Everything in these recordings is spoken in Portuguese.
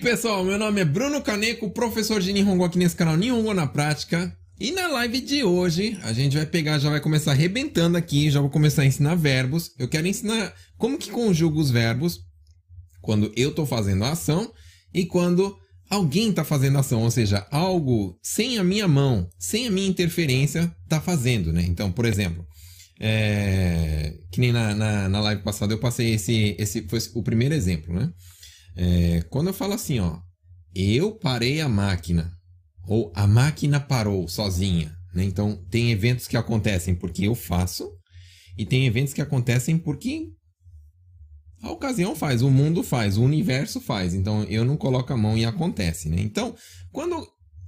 pessoal, meu nome é Bruno Caneco, professor de Nihongo aqui nesse canal Nihongo na Prática. E na live de hoje, a gente vai pegar, já vai começar arrebentando aqui, já vou começar a ensinar verbos. Eu quero ensinar como que conjuga os verbos quando eu estou fazendo a ação e quando alguém está fazendo a ação, ou seja, algo sem a minha mão, sem a minha interferência, está fazendo, né? Então, por exemplo, é... que nem na, na, na, live passada eu passei esse, esse foi o primeiro exemplo, né? É... Quando eu falo assim, ó, eu parei a máquina, ou a máquina parou sozinha, né? Então, tem eventos que acontecem porque eu faço, e tem eventos que acontecem porque a ocasião faz, o mundo faz, o universo faz. Então eu não coloco a mão e acontece, né? Então, quando,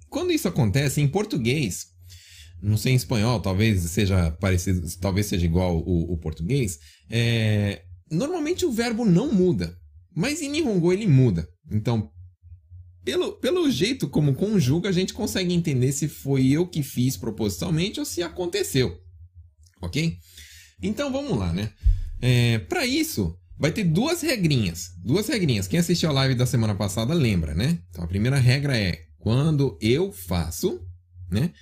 quando isso acontece em português, não sei em espanhol, talvez seja parecido, talvez seja igual o, o português, é, normalmente o verbo não muda, mas em Nihongo ele muda. Então, pelo, pelo jeito como conjuga, a gente consegue entender se foi eu que fiz propositalmente ou se aconteceu, ok? Então vamos lá, né? É, Para isso, vai ter duas regrinhas. Duas regrinhas. Quem assistiu a live da semana passada lembra, né? Então a primeira regra é quando eu faço, né?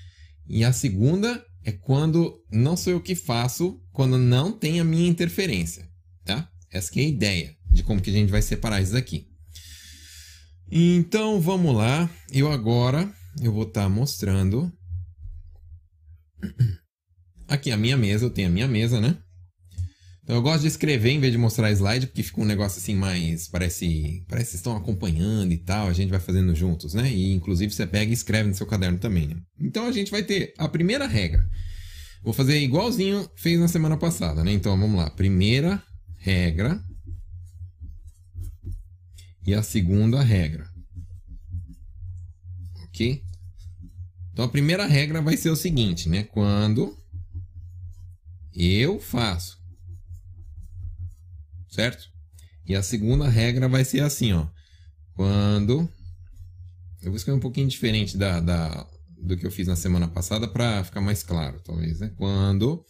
E a segunda é quando não sou eu que faço, quando não tem a minha interferência, tá? Essa é a ideia de como que a gente vai separar isso aqui. Então vamos lá. Eu agora eu vou estar tá mostrando aqui a minha mesa. Eu tenho a minha mesa, né? Então eu gosto de escrever em vez de mostrar slide, porque fica um negócio assim mais. Parece. Parece que estão acompanhando e tal, a gente vai fazendo juntos, né? E inclusive você pega e escreve no seu caderno também, né? Então a gente vai ter a primeira regra. Vou fazer igualzinho fez na semana passada, né? Então vamos lá. Primeira regra. E a segunda regra. Ok? Então a primeira regra vai ser o seguinte, né? Quando eu faço certo? E a segunda regra vai ser assim, ó. Quando. Eu vou escrever um pouquinho diferente da, da, do que eu fiz na semana passada para ficar mais claro, talvez, né? Quando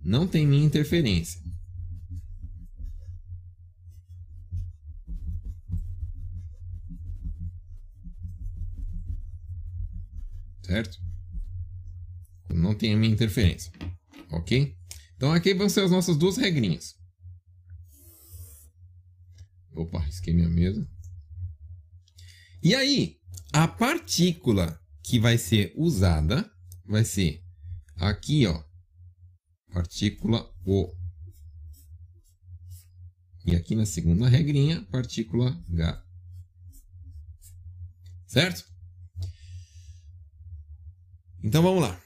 não tem minha interferência. Certo? Não tem a minha interferência. Ok? Então aqui vão ser as nossas duas regrinhas. Opa, risquei minha mesa. E aí, a partícula que vai ser usada vai ser aqui, ó. Partícula O. E aqui na segunda regrinha, partícula H. Certo? Então vamos lá.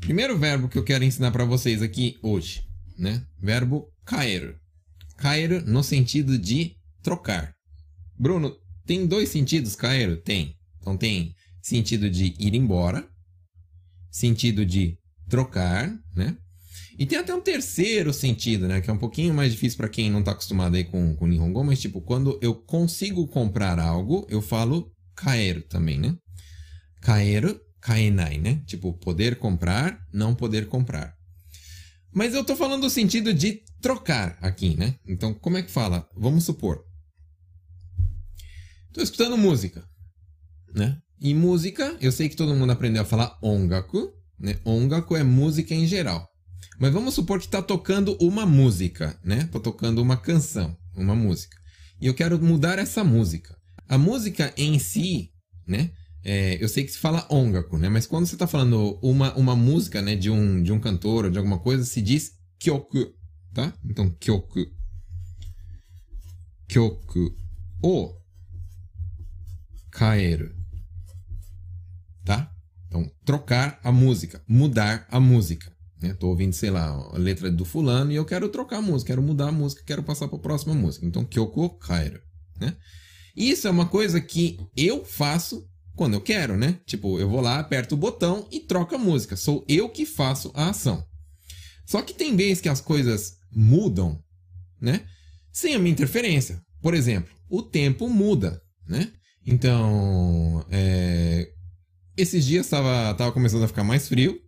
Primeiro verbo que eu quero ensinar para vocês aqui hoje, né? Verbo cair. Cair no sentido de trocar. Bruno, tem dois sentidos cair? Tem. Então tem sentido de ir embora, sentido de trocar, né? E tem até um terceiro sentido, né? Que é um pouquinho mais difícil para quem não está acostumado aí com, com Nihongo, mas tipo, quando eu consigo comprar algo, eu falo cair também, né? Cair, kaenai, né? Tipo, poder comprar, não poder comprar. Mas eu tô falando no sentido de trocar aqui, né? Então, como é que fala? Vamos supor. Tô escutando música, né? E música, eu sei que todo mundo aprendeu a falar ongaku, né? Ongaku é música em geral. Mas vamos supor que está tocando uma música, né? Tô tocando uma canção, uma música. E eu quero mudar essa música. A música em si, né? É, eu sei que se fala ongaku, né? Mas quando você está falando uma, uma música, né, de um, de um cantor ou de alguma coisa, se diz kyoku, tá? Então, kyoku. Kyoku o kaeru. Tá? Então, trocar a música, mudar a música. Né? Tô ouvindo, sei lá, a letra do fulano e eu quero trocar a música, quero mudar a música, quero passar para a próxima música. Então, kyoku o kaeru, né? Isso é uma coisa que eu faço quando eu quero, né? Tipo, eu vou lá, aperto o botão e troco a música. Sou eu que faço a ação. Só que tem vezes que as coisas mudam, né? Sem a minha interferência. Por exemplo, o tempo muda, né? Então, é... esses dias estava tava começando a ficar mais frio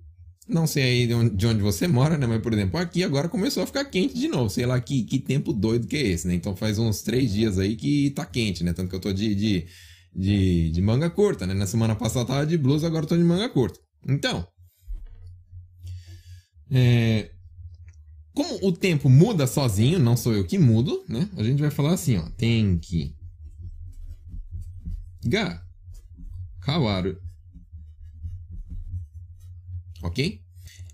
Não sei aí de onde, de onde, você mora, né? Mas, por exemplo, aqui agora começou a ficar quente de novo. Sei lá que, que tempo doido que é esse, né? Então faz uns três dias aí que tá quente, né? Tanto que eu tô de, de, de, de manga curta, né? Na semana passada tava de blusa, agora tô de manga curta. Então, é, como o tempo muda sozinho, não sou eu que mudo, né? A gente vai falar assim, ó. Tem que ga kawaru. Ok?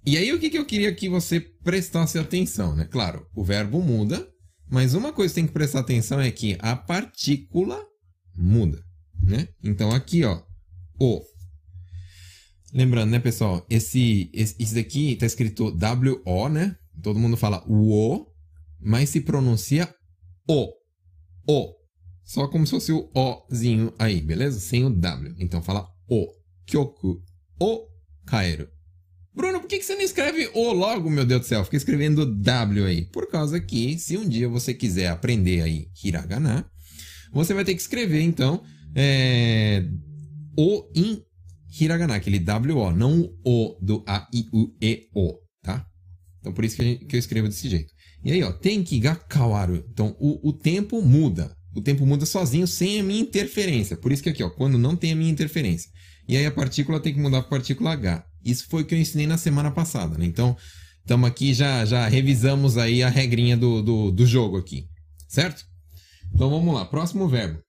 E aí, o que, que eu queria que você prestasse atenção, né? Claro, o verbo muda, mas uma coisa que tem que prestar atenção é que a partícula muda, né? Então, aqui, ó, o. Lembrando, né, pessoal? Esse, esse daqui tá escrito W-O, né? Todo mundo fala o, mas se pronuncia o. O. Só como se fosse o Ozinho aí, beleza? Sem o W. Então fala o. Kyoku. O kaeru. Bruno, por que você não escreve O logo, meu Deus do céu? Fica escrevendo W aí. Por causa que, se um dia você quiser aprender aí hiragana, você vai ter que escrever, então, é, O em hiragana, aquele W-O, não o do A-I-U-E-O, tá? Então, por isso que, gente, que, eu escrevo desse jeito. E aí, ó, tenki ga kawaru. Então, o, o tempo muda. O tempo muda sozinho, sem a minha interferência. Por isso que aqui, ó, quando não tem a minha interferência. E aí a partícula tem que mudar para partícula H. Isso foi o que eu ensinei na semana passada, né? Então, estamos aqui, já, já revisamos aí a regrinha do, do, do jogo aqui. Certo? Então, vamos lá. Próximo verbo.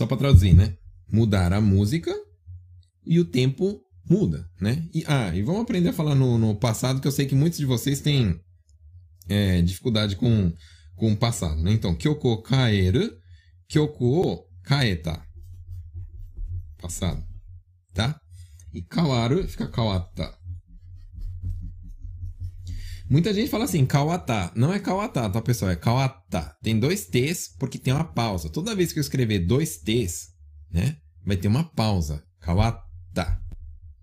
Só para traduzir, né? Mudar a música e o tempo muda, né? E, ah, e vamos aprender a falar no, no passado, que eu sei que muitos de vocês têm é, dificuldade com, com o passado, né? Então, kyoko kaeru, kyoko kaeta. Passado, tá? E kawaru fica kawata. Muita gente fala assim, kawata. Não é kawata, tá, pessoal? É kawata. Tem dois T's porque tem uma pausa. Toda vez que eu escrever dois T's, né? Vai ter uma pausa. Kawata.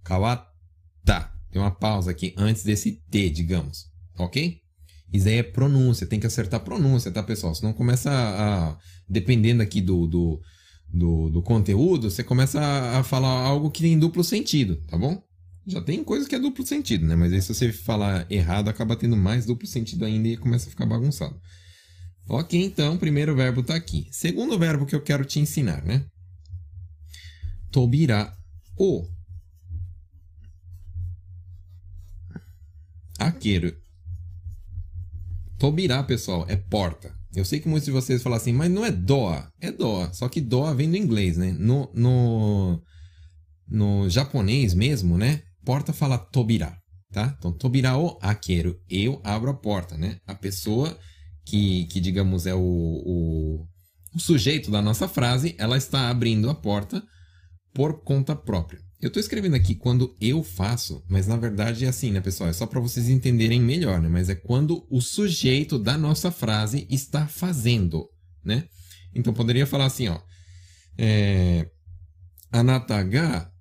Kawata. Tem uma pausa aqui antes desse T, digamos. Ok? Isso aí é pronúncia. Tem que acertar a pronúncia, tá, pessoal? Senão começa a. dependendo aqui do, do, do, do, conteúdo, você começa a falar algo que tem duplo sentido, tá bom? Já tem coisa que é duplo sentido, né? Mas aí se você falar errado, acaba tendo mais duplo sentido ainda e começa a ficar bagunçado. Ok, então, primeiro verbo tá aqui. Segundo verbo que eu quero te ensinar, né? Tobira o Aqueiro. Tobirá, pessoal, é porta. Eu sei que muitos de vocês falam assim, mas não é doa. É doa. Só que doa vem do inglês, né? No, no, no japonês mesmo, né? Porta fala tobirá, tá? Então, tobirá o aqueiro. Eu abro a porta, né? A pessoa que, que digamos, é o, o, o sujeito da nossa frase, ela está abrindo a porta por conta própria. Eu estou escrevendo aqui quando eu faço, mas na verdade é assim, né, pessoal? É só para vocês entenderem melhor, né? Mas é quando o sujeito da nossa frase está fazendo, né? Então poderia falar assim, ó. É, anata ga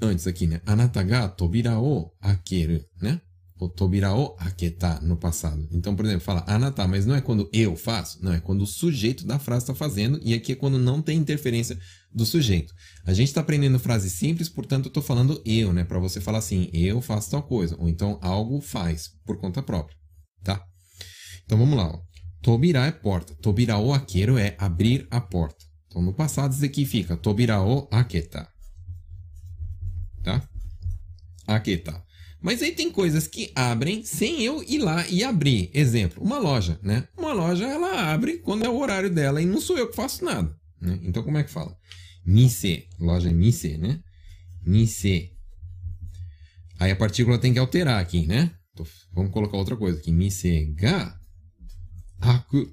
antes aqui, né? Anata ga tobira o akeru, né? o tobira o aketa no passado. Então, por exemplo, fala anata, mas não é quando eu faço, não, é quando o sujeito da frase está fazendo, e aqui é quando não tem interferência do sujeito. A gente está aprendendo frase simples, portanto, eu estou falando eu, né? Para você falar assim, eu faço tal coisa, ou então algo faz por conta própria, tá? Então vamos lá, ó. Tobira é porta, tobira o akeru é abrir a porta. Então no passado isso aqui fica tobira o aketa. Tá? Aketa. Mas aí tem coisas que abrem sem eu ir lá e abrir. Exemplo, uma loja, né? Uma loja ela abre quando é o horário dela e não sou eu que faço nada. Né? Então como é que fala? Mise. Loja é mise, né? Mise. Aí a partícula tem que alterar aqui, né? Vamos colocar outra coisa aqui. Mise ga aku.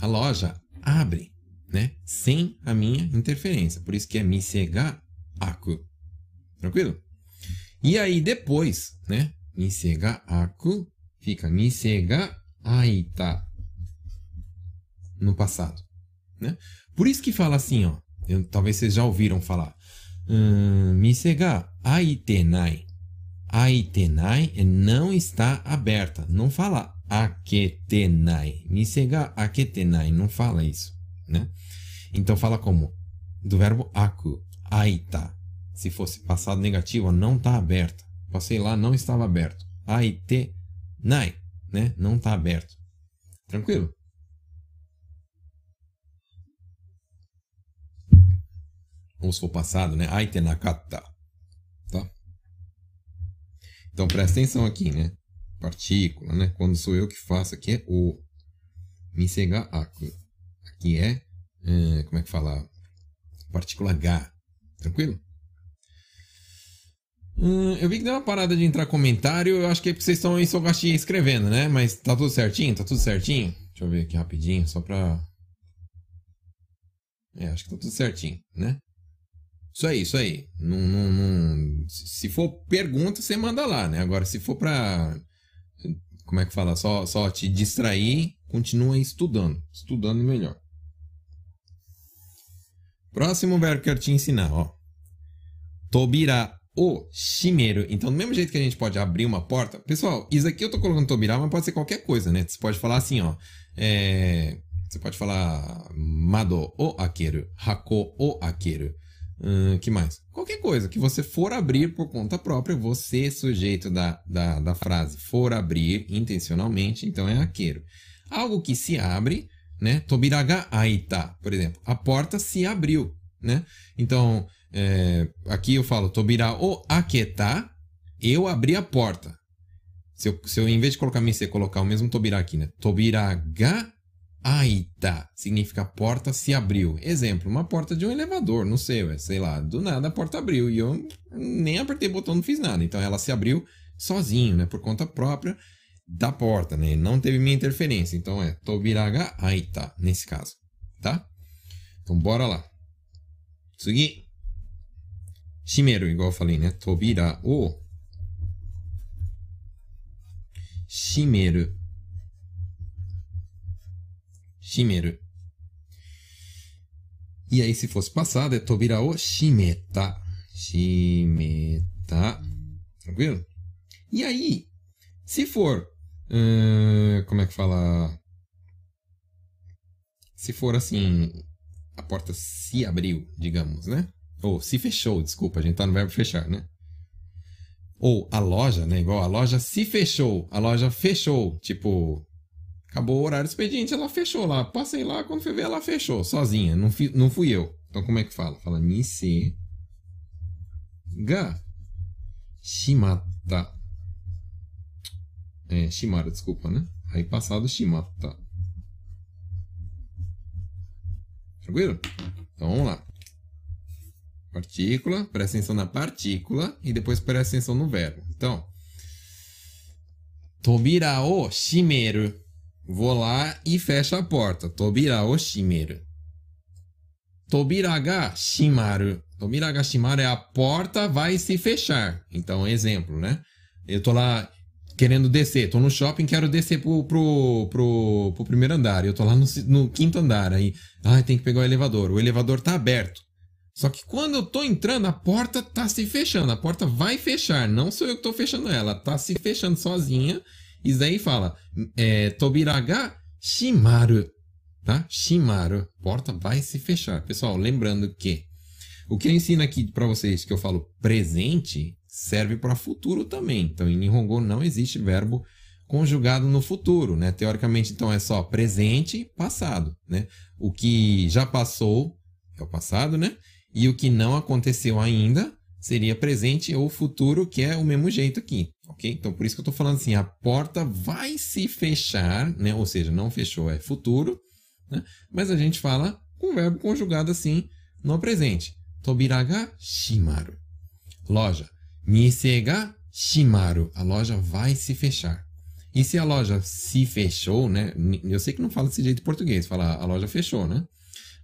A loja abre, né? Sem a minha interferência. Por isso que é mise ga aku. Tranquilo? E aí depois, né? Mise ga aku fica mise ga aita no passado, né? Por isso que fala assim, ó. Eu, talvez vocês já ouviram falar. Hum, aitenai. Aitenai é não está aberta. Não fala aketenai. Mise ga aketenai. Não fala isso, né? Então fala como? Do verbo aku. Aita. Se fosse passado negativo, não está aberta. Passei lá, não estava aberto. Aite nai, né? Não está aberto. Tranquilo? Ou se for passado, né? Aite nakata. Tá? Então presta atenção aqui, né? Partícula, né? Quando sou eu que faço aqui é o. Misega aku. Aqui é, é. Como é que fala? Partícula H. Tranquilo? Hum, eu vi que deu uma parada de entrar comentário. Eu acho que é porque vocês estão em Sogashi escrevendo, né? Mas tá tudo certinho? Tá tudo certinho? Deixa eu ver aqui rapidinho, só pra. É, acho que tá tudo certinho, né? Isso aí, isso aí. Não. Se for pergunta, você manda lá, né? Agora, se for pra. Como é que fala? Só, só te distrair, continua estudando. Estudando melhor. Próximo verbo que eu te ensinar, ó. Tobira o shimeru. Então, do mesmo jeito que a gente pode abrir uma porta. Pessoal, isso aqui eu tô colocando tobira, mas pode ser qualquer coisa, né? Você pode falar assim, ó. É... Você pode falar mado o akeru, hako o akeru. Uh, que mais? Qualquer coisa que você for abrir por conta própria, você, sujeito da, da, da frase, for abrir intencionalmente, então é aqueiro. Algo que se abre, né? Tobiraga aita, por exemplo. A porta se abriu, né? Então, é, aqui eu falo tobira o aketa, eu abri a porta. Se eu, se eu, em vez de colocar mi, colocar o mesmo tobira aqui, né? Tobiraga Aita significa porta se abriu. Exemplo, uma porta de um elevador, não sei, sei lá, do nada a porta abriu e eu nem apertei o botão, não fiz nada. Então ela se abriu sozinho, né, por conta própria da porta, né? Não teve minha interferência. Então é Tobiraga Aita nesse caso, tá? Então bora lá. Sugi. Shimeru, igual eu falei, né? Tobira o Shimeru shimeru. E aí, se fosse passado, é tobira o shimeta. Shimeta. Tranquilo? E aí, se for. Hum, como é que fala? Se for assim. A porta se abriu, digamos, né? Ou se fechou, desculpa, a gente tá no verbo fechar, né? Ou a loja, né? Igual a loja se fechou, a loja fechou. Tipo, Acabou o horário expediente, ela fechou lá. Passei lá, quando fui ver, ela fechou, sozinha. Não fui, não fui eu. Então, como é que fala? Fala Nise ga shimata. É, shimara, desculpa, né? Aí passado shimata. Tranquilo? Então, vamos lá. Partícula, presta atenção na partícula e depois presta atenção no verbo. Então, tobira o shimeru. Vou lá e fecho a porta. Tobira o shimeru. Tobira ga shimaru. Tobira ga shimaru é a porta vai se fechar. Então, exemplo, né? Eu tô lá querendo descer. Tô no shopping, quero descer pro, pro, pro, pro primeiro andar. Eu tô lá no, no quinto andar. Aí, ah, tem que pegar o elevador. O elevador tá aberto. Só que quando eu tô entrando, a porta tá se fechando. A porta vai fechar. Não sou eu que tô fechando ela. Tá se fechando sozinha. Isso daí fala é, Tobiraga shimaru, tá? Shimaru, porta vai se fechar. Pessoal, lembrando que o que eu ensino aqui para vocês, que eu falo presente, serve para futuro também. Então, em Nihongo não existe verbo conjugado no futuro, né? Teoricamente, então, é só presente e passado, né? O que já passou é o passado, né? E o que não aconteceu ainda seria presente ou futuro, que é o mesmo jeito aqui, ok? Então, por isso que eu estou falando assim, a porta vai se fechar, né? Ou seja, não fechou, é futuro, né? Mas a gente fala com o verbo conjugado assim no presente. Tobiraga shimaru. Loja. Misega shimaru. A loja vai se fechar. E se a loja se fechou, né? Eu sei que não fala desse jeito em português, fala a loja fechou, né?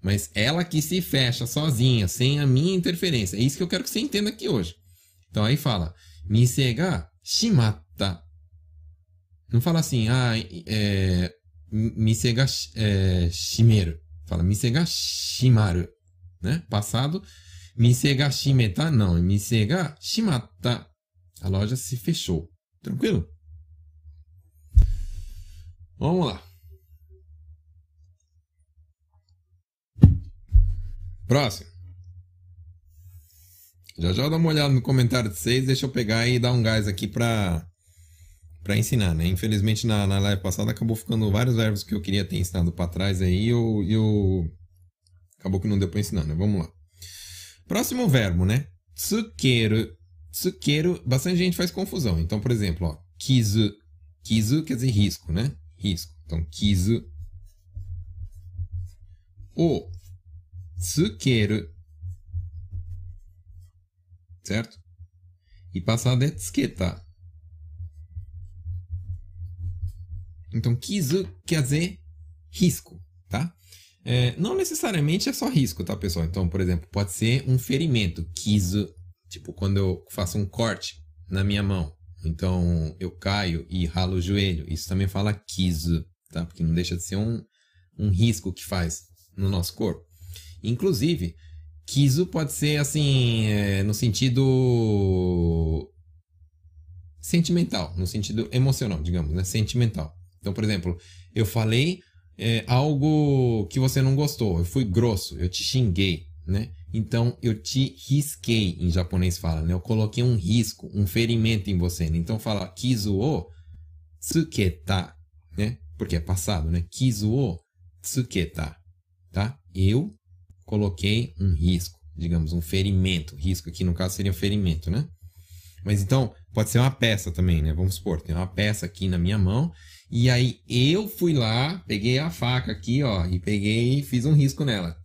Mas ela que se fecha sozinha, sem a minha interferência. É isso que eu quero que você entenda aqui hoje. Então aí fala, misega shimata. Não fala assim, ah, é, misega é, shimeru. Fala misega shimaru. Né? Passado, misega shimeta. Não, misega shimata. A loja se fechou. Tranquilo? Vamos lá. Próximo. Já já dá uma olhada no comentário de vocês, deixa eu pegar e dar um gás aqui pra, pra ensinar, né? Infelizmente na, na live passada acabou ficando vários verbos que eu queria ter ensinado pra trás aí e eu, eu... Acabou que não deu pra ensinar, né? Vamos lá. Próximo verbo, né? Tsukeru. Tsukeru, bastante gente faz confusão. Então, por exemplo, ó, kizu. Kizu quer dizer risco, né? Risco. Então, kizu. O tsukeru. Certo? E passado é tsuketa. Então, kizu quer dizer risco? É, não necessariamente é só risco, tá, pessoal? Então, por exemplo, pode ser um ferimento, kizu, tipo quando eu faço um corte na minha mão. Então, eu caio e ralo o joelho. Isso também fala kizu, tá? Porque não deixa de ser um, um risco que faz no nosso corpo. Inclusive, kizu pode ser assim, é, no sentido sentimental, no sentido emocional, digamos, né? Sentimental. Então, por exemplo, eu falei é, algo que você não gostou, eu fui grosso, eu te xinguei, né? Então eu te risquei, em japonês fala, né? Eu coloquei um risco, um ferimento em você. Né? Então fala kizu o tsuketa, né? Porque é passado, né? Kizu o tsuketa, tá? Eu coloquei um risco, digamos, um ferimento. Risco aqui no caso seria um ferimento, né? Mas então, pode ser uma peça também, né? Vamos supor, tem uma peça aqui na minha mão e aí eu fui lá, peguei a faca aqui, ó, e peguei e fiz um risco nela.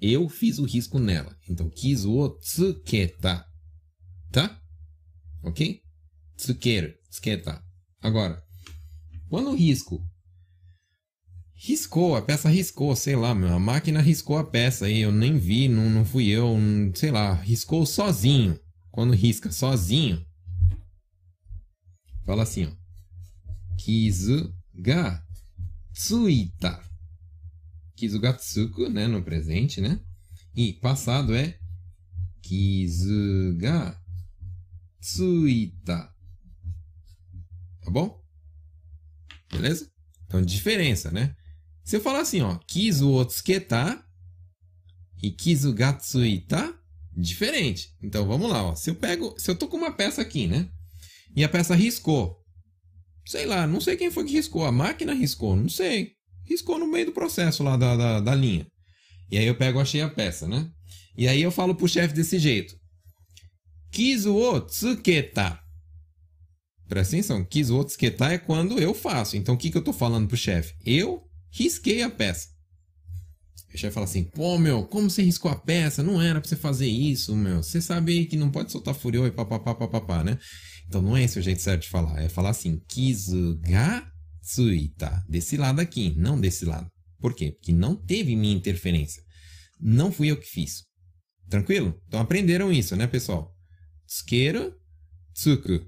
Eu fiz o risco nela. Então, kizu o tsuketa. Tá? Ok? Tsukeru, tsuketa. Agora, quando o risco riscou, a peça riscou, sei lá, meu, a máquina riscou a peça aí, eu nem vi, não, não fui eu, não, sei lá, riscou sozinho. Quando risca sozinho, fala assim, ó. Kizu ga tsuita. Kizu ga tsuku, né, no presente, né? E passado é kizu ga tsuita. Tá bom? Beleza? Então, diferença, né? Se eu falar assim, ó, kizu o tsuketa e kizu ga tsuita, diferente. Então, vamos lá, ó. Se eu pego, se eu tô com uma peça aqui, né? E a peça riscou. Sei lá, não sei quem foi que riscou. A máquina riscou, não sei. Riscou no meio do processo lá da, da, da linha. E aí eu pego, achei a peça, né? E aí eu falo pro chefe desse jeito. Kizu o tsuketa. Presta atenção, kizu o tsuketa é quando eu faço. Então o que, que eu tô falando pro chefe? Eu risquei a peça. O chefe fala assim, pô, meu, como você riscou a peça? Não era pra você fazer isso, meu. Você sabe que não pode soltar furiô e papapá, papapá, né? Então não é esse o jeito certo de falar. É falar assim, kizu ga tsuita. Desse lado aqui, não desse lado. Por quê? Porque não teve minha interferência. Não fui eu que fiz. Tranquilo? Então aprenderam isso, né, pessoal? Tsukeru, tsuku.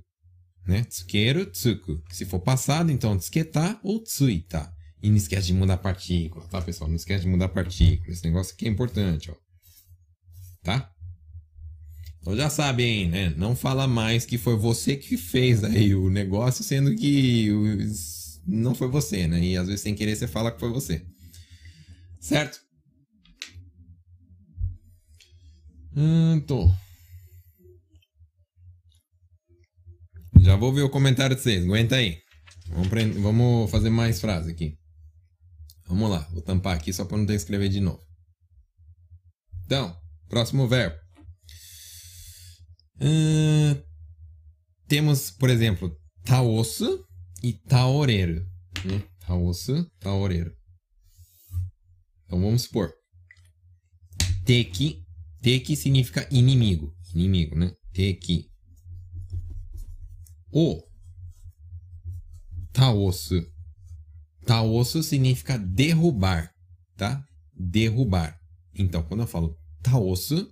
Né? Tsukeru, tsuku. Se for passado, então tsuketa ou tsuita. E não esquece de mudar a partícula, tá, pessoal? Não esquece de mudar a partícula. Esse negócio aqui é importante, ó. Tá? Então já sabe, hein, né? Não fala mais que foi você que fez aí o negócio, sendo que não foi você, né? E às vezes sem querer você fala que foi você. Certo? Tô. Já vou ver o comentário de vocês. Aguenta aí. Vamos, Vamos fazer mais frases aqui. Vamos lá. Vou tampar aqui só para não ter que escrever de novo. Então, próximo verbo. Temos, por exemplo, taosu e taoreiro. Né? Taosu, taoreiro. Então vamos supor. Teki. Teki significa inimigo. Inimigo, né? Teki. O. Taosu. Taosu significa derrubar, tá? Derrubar. Então, quando eu falo taosu,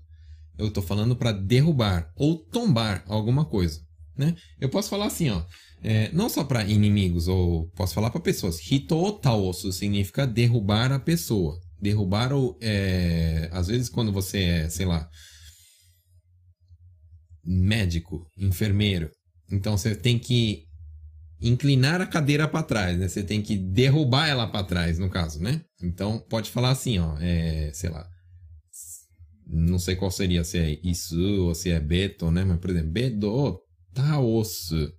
eu estou falando para derrubar ou tombar alguma coisa. Né? Eu posso falar assim, ó, é, não só para inimigos, ou posso falar para pessoas. Hito taosu significa derrubar a pessoa. Derrubar ou. É, às vezes, quando você é, sei lá, médico, enfermeiro, então você tem que inclinar a cadeira para trás, né? Você tem que derrubar ela para trás, no caso, né? Então pode falar assim, ó, é, sei lá, não sei qual seria, se é isso ou se é beto, né? Mas, por exemplo, bedo taosu.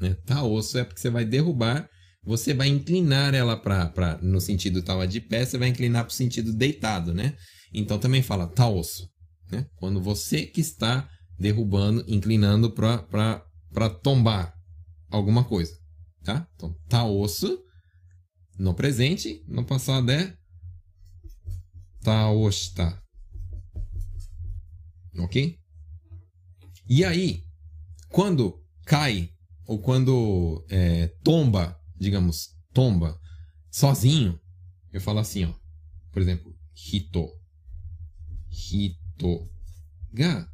Né? Taosu é porque você vai derrubar, você vai inclinar ela para no sentido tava de pé, você vai inclinar para o sentido deitado, né? Então também fala taosu, né? Quando você que está derrubando, inclinando para tombar alguma coisa, tá? Então, taosu no presente, no passado é taoshita. Ok? E aí, quando cai, ou quando é, tomba, digamos, tomba, sozinho, eu falo assim, ó. Por exemplo, hito. Hito ga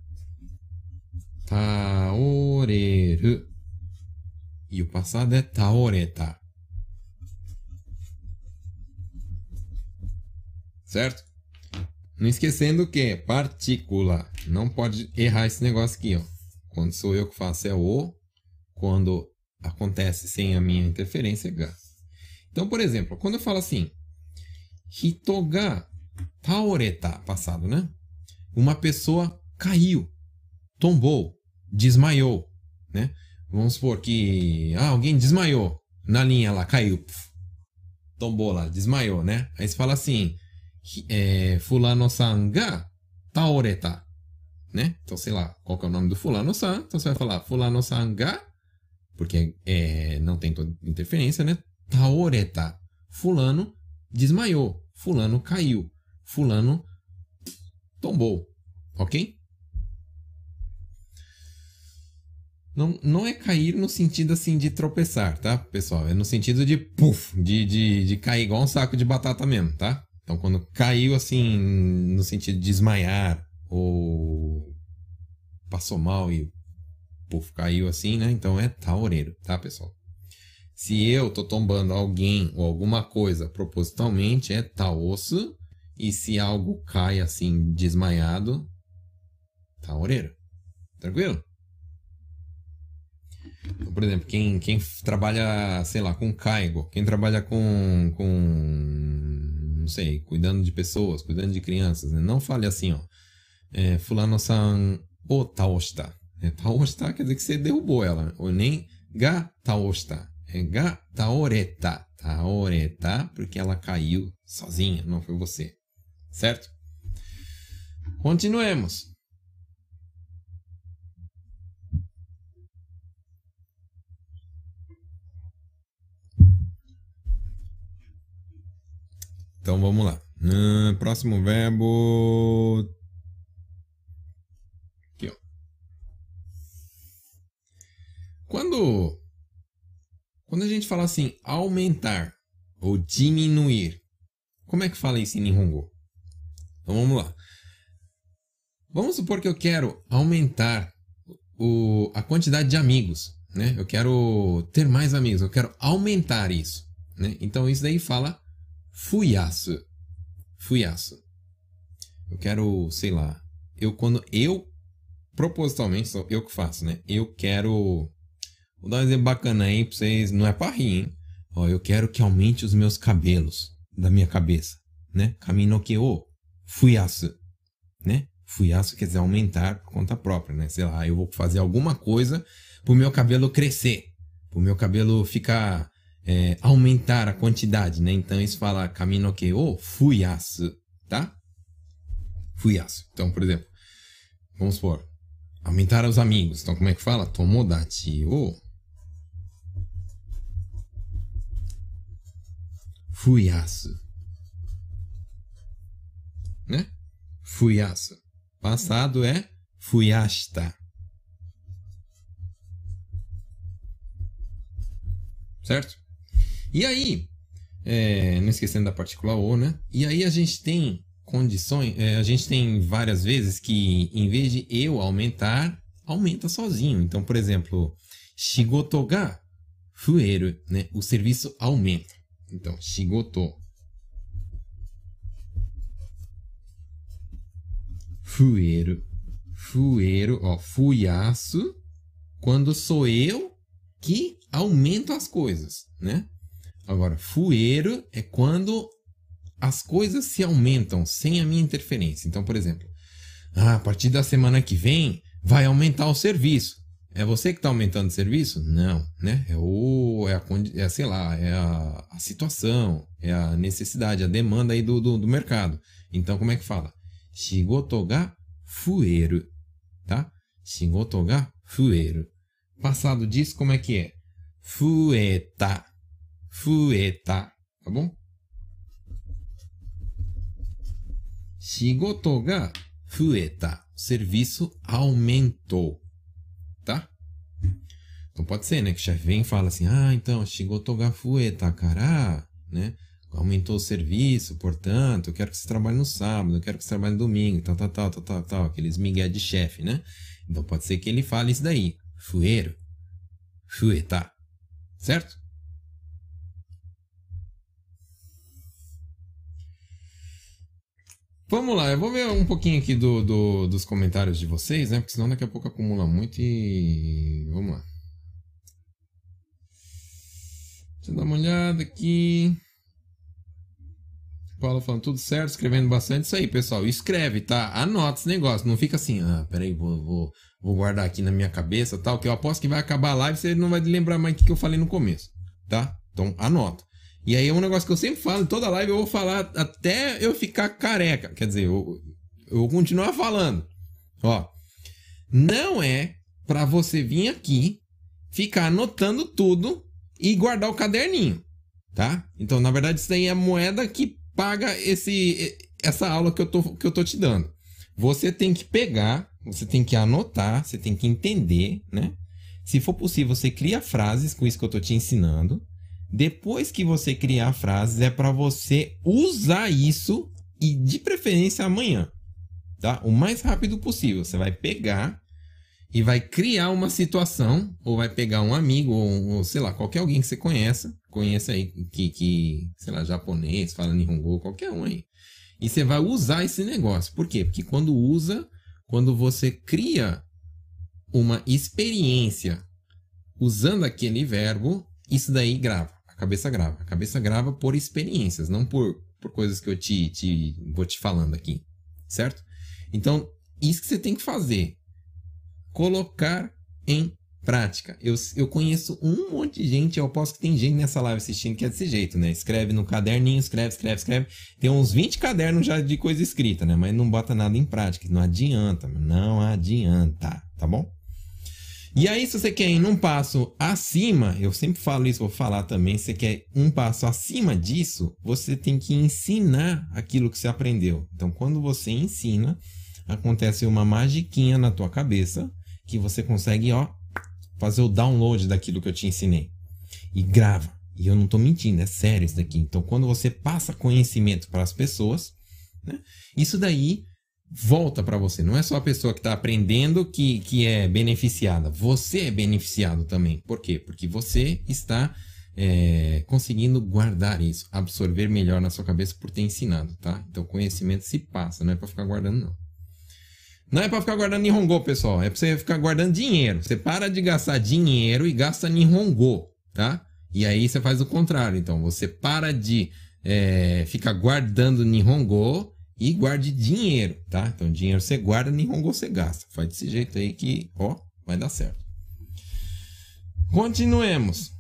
taoreru. E o passado é taoreta. Certo? Não esquecendo que partícula. Não pode errar esse negócio aqui, ó. Quando sou eu que faço é o. Quando acontece sem a minha interferência é ga. Então, por exemplo, quando eu falo assim, hitoga taoreta, passado, né? Uma pessoa caiu, tombou, desmaiou, né? Vamos supor que ah, alguém desmaiou na linha lá, caiu, tombou lá, desmaiou, né? Aí você fala assim, é, fulano-san ga né? Então, sei lá, qual que é o nome do fulano-san? Então você vai falar fulano-san ga, porque é, não tem toda interferência, né? Taoreta, fulano desmaiou, fulano caiu, fulano tombou, ok? Não, não é cair no sentido assim de tropeçar, tá, pessoal? É no sentido de puff, de, de, de cair igual um saco de batata mesmo, tá? Então, quando caiu assim, no sentido de desmaiar, ou passou mal e puff, caiu assim, né? Então é taureiro, tá, pessoal? Se eu tô tombando alguém ou alguma coisa propositalmente, é taosso. E se algo cai assim, desmaiado, taureiro. Tranquilo? Por exemplo, quem, quem trabalha, sei lá, com caigo, quem trabalha com, com, não sei, cuidando de pessoas, cuidando de crianças, né? não fale assim, ó, é, fulano-san o taoshita. É, quer dizer que você derrubou ela, ou nem ga taoshita, é ga taoreta. Taoreta, porque ela caiu sozinha, não foi você. Certo? Continuemos. Então vamos lá. Uh, próximo verbo. Aqui, ó. Quando, quando a gente fala assim, aumentar ou diminuir, como é que fala isso em Nihongo? Então vamos lá. Vamos supor que eu quero aumentar o, a quantidade de amigos, né? Eu quero ter mais amigos, eu quero aumentar isso, né? Então isso daí fala fuyasu. Fuyasu. Eu quero, sei lá, eu quando eu propositalmente sou eu que faço, né? Eu quero Vou dar um exemplo bacana aí pra vocês, não é pra rir, hein? Ó, eu quero que aumente os meus cabelos da minha cabeça, né? Kamino que o fuyasu, né? Fuyasu quer dizer aumentar por conta própria, né? Sei lá, eu vou fazer alguma coisa pro meu cabelo crescer, pro meu cabelo ficar é, aumentar a quantidade, né? Então isso fala kamino ke o fuyasu, tá? Fuyasu. Então, por exemplo, vamos supor, aumentar os amigos. Então, como é que fala? Tomodachi o fuyasu. Né? Fuyasu. Passado é fuyashita. Certo? E aí, é, não esquecendo da partícula O, né? E aí a gente tem condições, é, a gente tem várias vezes que em vez de eu aumentar, aumenta sozinho. Então, por exemplo, shigoto ga fueru, né? O serviço aumenta. Então, shigoto fueru, fueru, ó, fuyasu, quando sou eu que aumento as coisas, né? Agora, fueiro é quando as coisas se aumentam sem a minha interferência. Então, por exemplo, Ah, a partir da semana que vem vai aumentar o serviço. É você que está aumentando o serviço? Não, né? É o, é a, é, sei lá, é a, a situação, é a necessidade, a demanda aí do, do, do mercado. Então, como é que fala? Shigoto ga fueru, tá? Shigoto ga fueru. Passado disso, como é que é? Fueta. Fueta, tá bom? Shigoto ga fueta. Serviço aumentou tá? Então pode ser, né? Que o chefe vem e fala assim, ah, então, Shigoto ga fueta, cara, né? Aumentou o serviço, portanto, eu quero que você trabalhe no sábado, eu quero que você trabalhe no domingo, tal, tal, tal, tal, tal, tal. Aqueles migué de chefe, né? Então pode ser que ele fale isso daí. Fueiro. Fueta. Certo? Vamos lá, eu vou ver um pouquinho aqui do, do, dos comentários de vocês, né? Porque senão daqui a pouco acumula muito e. Vamos lá. Deixa eu dar uma olhada aqui. Paulo falando tudo certo, escrevendo bastante. Isso aí, pessoal. Escreve, tá? Anota esse negócio. Não fica assim, ah, peraí, vou, vou, vou guardar aqui na minha cabeça tal. Que eu aposto que vai acabar a live e você não vai lembrar mais o que eu falei no começo, tá? Então anota. E aí é um negócio que eu sempre falo, toda live eu vou falar até eu ficar careca. Quer dizer, eu, eu vou continuar falando. Ó, não é para você vir aqui, ficar anotando tudo e guardar o caderninho, tá? Então, na verdade, isso daí é a moeda que paga esse, essa aula que eu, tô, que eu tô te dando. Você tem que pegar, você tem que anotar, você tem que entender, né? Se for possível, você cria frases com isso que eu tô te ensinando. Depois que você criar frases, é para você usar isso e de preferência amanhã, tá? O mais rápido possível. Você vai pegar e vai criar uma situação, ou vai pegar um amigo, ou, ou sei lá, qualquer alguém que você conheça, conheça aí, que, que, sei lá, japonês, fala Nihongo, qualquer um aí. E você vai usar esse negócio. Por quê? Porque quando usa, quando você cria uma experiência usando aquele verbo, isso daí grava. Cabeça grava. A cabeça grava por experiências, não por, por coisas que eu te, te vou te falando aqui. Certo? Então, isso que você tem que fazer. Colocar em prática. Eu, eu conheço um monte de gente, eu posso que tem gente nessa live assistindo que é desse jeito, né? Escreve no caderninho, escreve, escreve, escreve. Tem uns 20 cadernos já de coisa escrita, né? Mas não bota nada em prática. Não adianta, não adianta, tá bom? E aí, se você quer ir num passo acima, eu sempre falo isso, vou falar também, se você quer um passo acima disso, você tem que ensinar aquilo que você aprendeu. Então, quando você ensina, acontece uma magiquinha na tua cabeça que você consegue, ó, fazer o download daquilo que eu te ensinei. E grava. E eu não estou mentindo, é sério isso daqui. Então, quando você passa conhecimento para as pessoas, né, isso daí volta para você. Não é só a pessoa que está aprendendo que, que é beneficiada. Você é beneficiado também. Por quê? Porque você está é, conseguindo guardar isso, absorver melhor na sua cabeça por ter ensinado, tá? Então, conhecimento se passa, não é para ficar guardando, não. Não é para ficar guardando Nihongo, pessoal. É para você ficar guardando dinheiro. Você para de gastar dinheiro e gasta Nihongo, tá? E aí você faz o contrário. Então, você para de é, ficar guardando Nihongo e guarde dinheiro, tá? Então, dinheiro você guarda, Nihongo você gasta. Faz desse jeito aí que, ó, vai dar certo. Continuemos.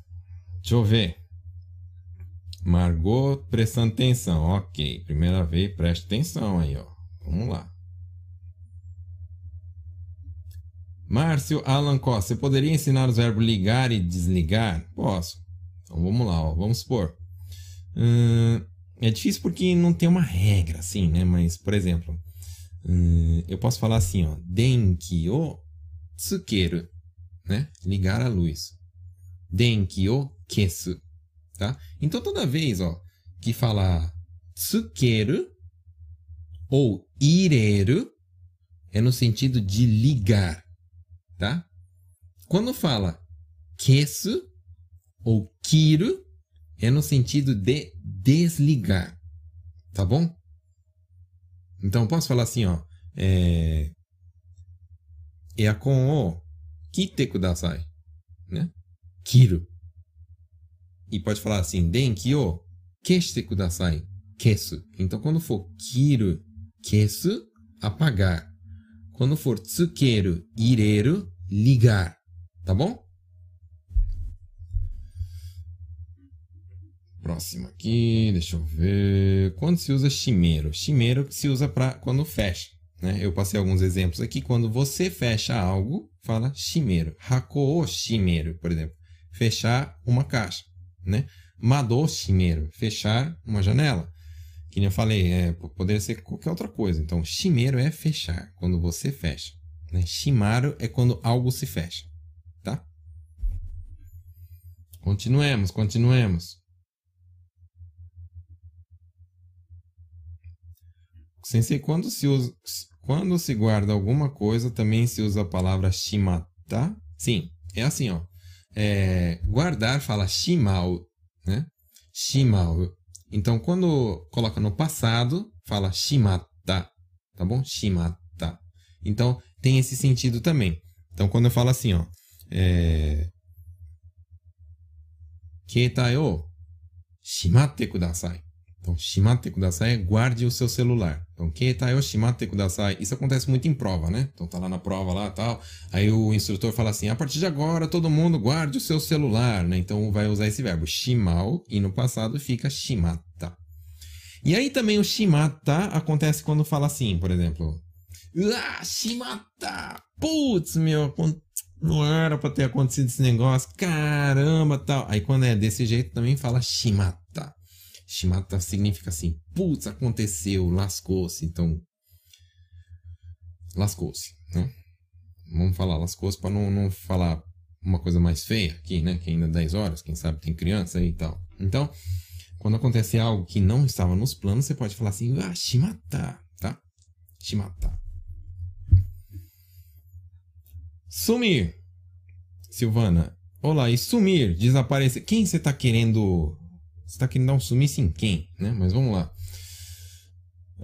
Deixa eu ver. Margot prestando atenção. Ok. Primeira vez, preste atenção aí, ó. Vamos lá. Márcio Alan Costa, você poderia ensinar os verbos ligar e desligar? Posso. Então vamos lá, ó. vamos supor. Hum, é difícil porque não tem uma regra, assim, né? Mas, por exemplo, hum, eu posso falar assim, ó. Denki o tsukeru, né? Ligar a luz. Denki o kesu, tá? Então, toda vez, ó, que falar tsukeru ou ireru, é no sentido de ligar, tá? Quando fala kesu ou kiru, é no sentido de desligar. Tá bom? Então, posso falar assim, ó. É... Eakon o kite kudasai. Né? Kiru. E pode falar assim, denki o keshite kudasai. Kesu. Então, quando for kiru, kesu, apagar. Quando for tsukeru, ireru, ligar. Tá bom? Próximo aqui, deixa eu ver. Quando se usa shimeiro? Shimeiro se usa para quando fecha. Né? Eu passei alguns exemplos aqui. Quando você fecha algo, fala shimeiro. Hako o shimeiro, por exemplo. Fechar uma caixa. Né? Mado shimeiro. Fechar uma janela. Que nem eu falei, é, poderia ser qualquer outra coisa. Então, shimeiro é fechar, quando você fecha. Né? Shimaru é quando algo se fecha. Tá? Continuemos, continuemos. Sensei, quando se usa, quando se guarda alguma coisa, também se usa a palavra shimata? Sim, é assim, ó. É, guardar fala shimau, né? Shimau. Então, quando coloca no passado, fala shimata, tá bom? Shimata. Então, tem esse sentido também. Então, quando eu falo assim, ó, é... Ketai o shimatte kudasai. Então, shimatte kudasai é guarde o seu celular. Então, ketai o shimatte kudasai. Isso acontece muito em prova, né? Então, tá lá na prova lá tal. Aí o instrutor fala assim: a partir de agora, todo mundo guarde o seu celular, né? Então, vai usar esse verbo shimau e no passado fica shimata. E aí também o shimata acontece quando fala assim, por exemplo. Ah, shimata! Putz, meu, não era pra ter acontecido esse negócio. Caramba, tal. Aí quando é desse jeito também fala shimata. Shimata significa assim, putz, aconteceu, lascou-se. Então, lascou-se, né? Vamos falar lascou-se para não, não falar uma coisa mais feia aqui, né? Que ainda é 10 horas, quem sabe tem criança aí e tal. Então, quando acontece algo que não estava nos planos, você pode falar assim, ah, shimata, tá? Shimata. Sumir. Silvana. Olá, e sumir, desaparecer. Quem você está querendo você está querendo dar um sumiço em quem? Né? Mas vamos lá.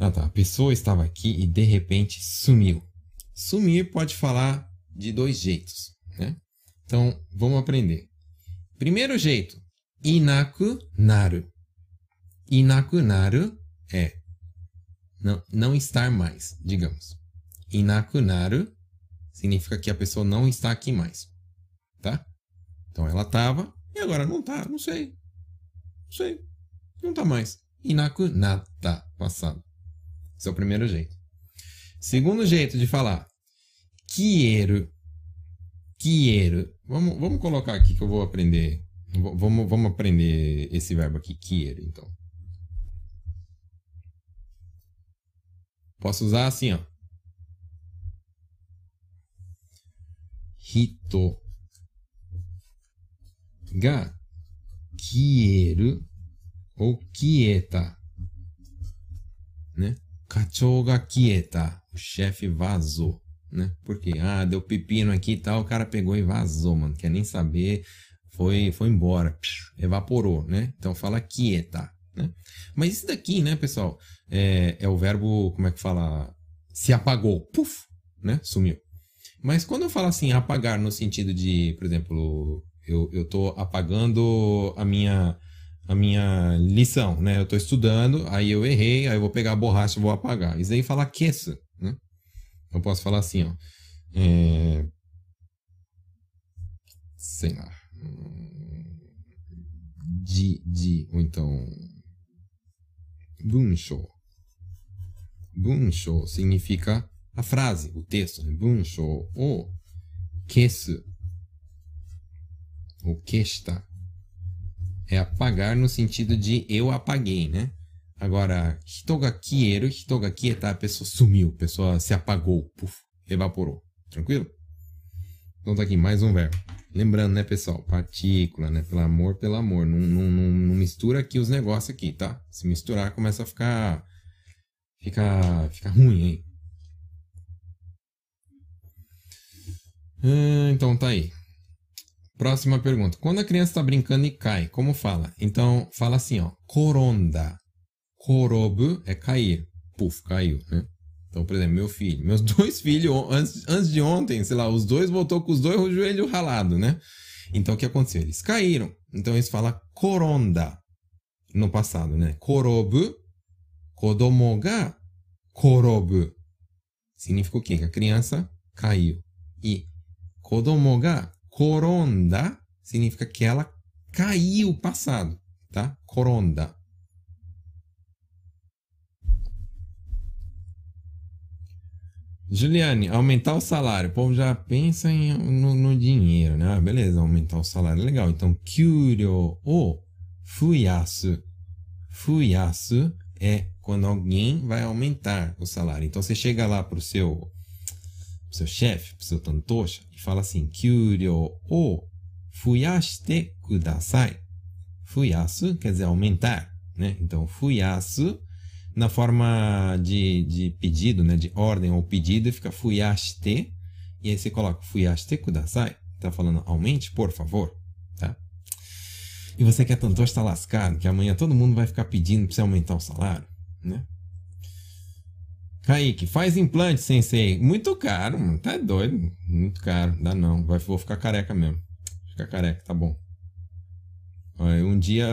Ah tá, a pessoa estava aqui e de repente sumiu. Sumir pode falar de dois jeitos, né? Então, vamos aprender. Primeiro jeito, inaku naru. Inaku naru é não, não estar mais, digamos. Inaku naru significa que a pessoa não está aqui mais, tá? Então ela estava e agora não está, não sei. Sei. Não tá mais. Inaku nata. Passado. Esse é o primeiro jeito. Segundo jeito de falar. Quieru. Quieru. Vamos, vamos colocar aqui que eu vou aprender. Vamos, vamos aprender esse verbo aqui. Quieru, então. Posso usar assim, ó. Hito ga Kieru ou quieta, né? O chefe vazou, né? Porque, ah, deu pepino aqui e tal, o cara pegou e vazou, mano, quer nem saber, foi, foi embora, evaporou, né? Então fala quieta, né? Mas isso daqui, né, pessoal, é, é o verbo, como é que fala? Se apagou, puf, né? Sumiu. Mas quando eu falo assim, apagar no sentido de, por exemplo, eu, tô apagando a minha, a minha lição, né? Eu tô estudando, aí eu errei, aí eu vou pegar a borracha e vou apagar. Isso aí fala aqueça, né? Eu posso falar assim, ó. É... Sei lá. De, de, ou então... Bunsho. Bunsho significa a frase, o texto. Né? Bunsho o kesu o que está é apagar no sentido de eu apaguei, né? Agora, hitoga kieru, hitoga kieta, a pessoa sumiu, a pessoa se apagou, puf, evaporou. Tranquilo? Então tá aqui mais um verbo. Lembrando, né, pessoal? Partícula, né? Pelo amor, pelo amor. Não, não, não, não mistura aqui os negócios aqui, tá? Se misturar, começa a ficar. Fica, fica ruim, hein? Ah, então tá aí. Próxima pergunta. Quando a criança está brincando e cai, como fala? Então, fala assim, ó. Koronda. Korobu é cair. Puf, caiu, né? Então, por exemplo, meu filho. Meus dois filhos, antes, antes de ontem, sei lá, os dois voltou com os dois joelhos ralados, né? Então, o que aconteceu? Eles caíram. Então, eles falam koronda no passado, né? Korobu. Kodomo ga korobu. significa o quê? Que a criança caiu. E kodomo ga koronda significa que ela caiu passado, tá? Koronda. Juliane, aumentar o salário. O povo já pensa em, no, no dinheiro, né? Ah, beleza, aumentar o salário. Legal. Então, kyuryo o fuyasu. Fuyasu é quando alguém vai aumentar o salário. Então, você chega lá pro seu, pro seu chefe, pro seu tantosha, e fala assim, kyuryo o fuyashite kudasai. Fuyasu quer dizer aumentar, né? Então, fuyasu na forma de, de pedido, né, de ordem ou pedido, fica fuyashite. E aí você coloca fuyashite kudasai. Tá falando aumente, por favor. Tá? E você que é tanto está lascado, que amanhã todo mundo vai ficar pedindo para você aumentar o salário, né? Kaique, faz implante, sensei. Muito caro, mano. Tá doido. Muito caro. Dá não. Vai, vou ficar careca mesmo. Ficar careca, tá bom. Um dia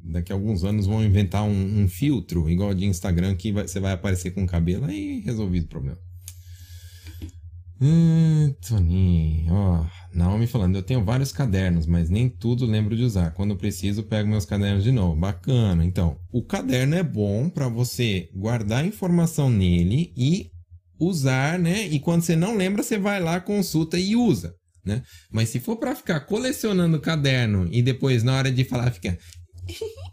daqui a alguns anos vão inventar um, um filtro igual de Instagram que você vai aparecer com o cabelo aí resolvido o problema. Toninho, ó, Naomi falando, eu tenho vários cadernos, mas nem tudo lembro de usar. Quando preciso, pego meus cadernos de novo. Bacana. Então, o caderno é bom para você guardar informação nele e usar, né? E quando você não lembra, você vai lá, consulta e usa, né? Mas se for para ficar colecionando caderno e depois na hora de falar fica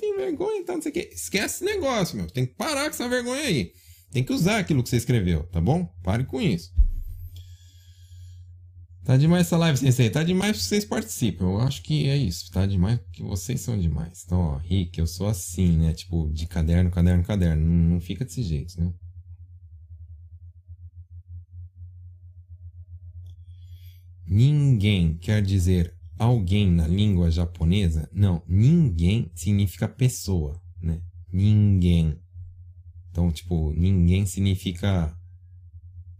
tem vergonha, então não sei o que. Esquece esse negócio, meu. Tem que parar com essa vergonha aí. Tem que usar aquilo que você escreveu, tá bom? Pare com isso. Tá demais essa live, sensei. Tá demais que vocês participam. Eu acho que é isso. Tá demais porque vocês são demais. Então, ó, Rick, eu sou assim, né? Tipo, de caderno, caderno, caderno. Não, não fica desse jeito, né? Ninguém quer dizer alguém na língua japonesa, não, ninguém significa pessoa, né? Ninguém. Então, tipo, ninguém significa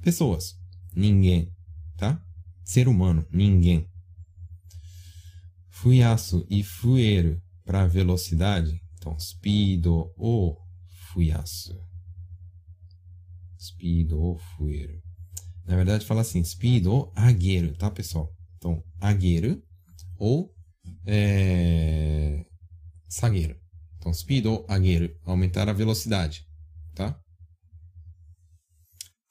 pessoas. Ninguém, tá? Ser humano, ninguém. Fuyasu e fueru para velocidade. Então, speed ou fuyasu. Speed ou fueru. Na verdade, fala assim, speed ou ageru, tá, pessoal? Então, ageru ou é, sagueiro. Então, speed ou agueiro, aumentar a velocidade, tá?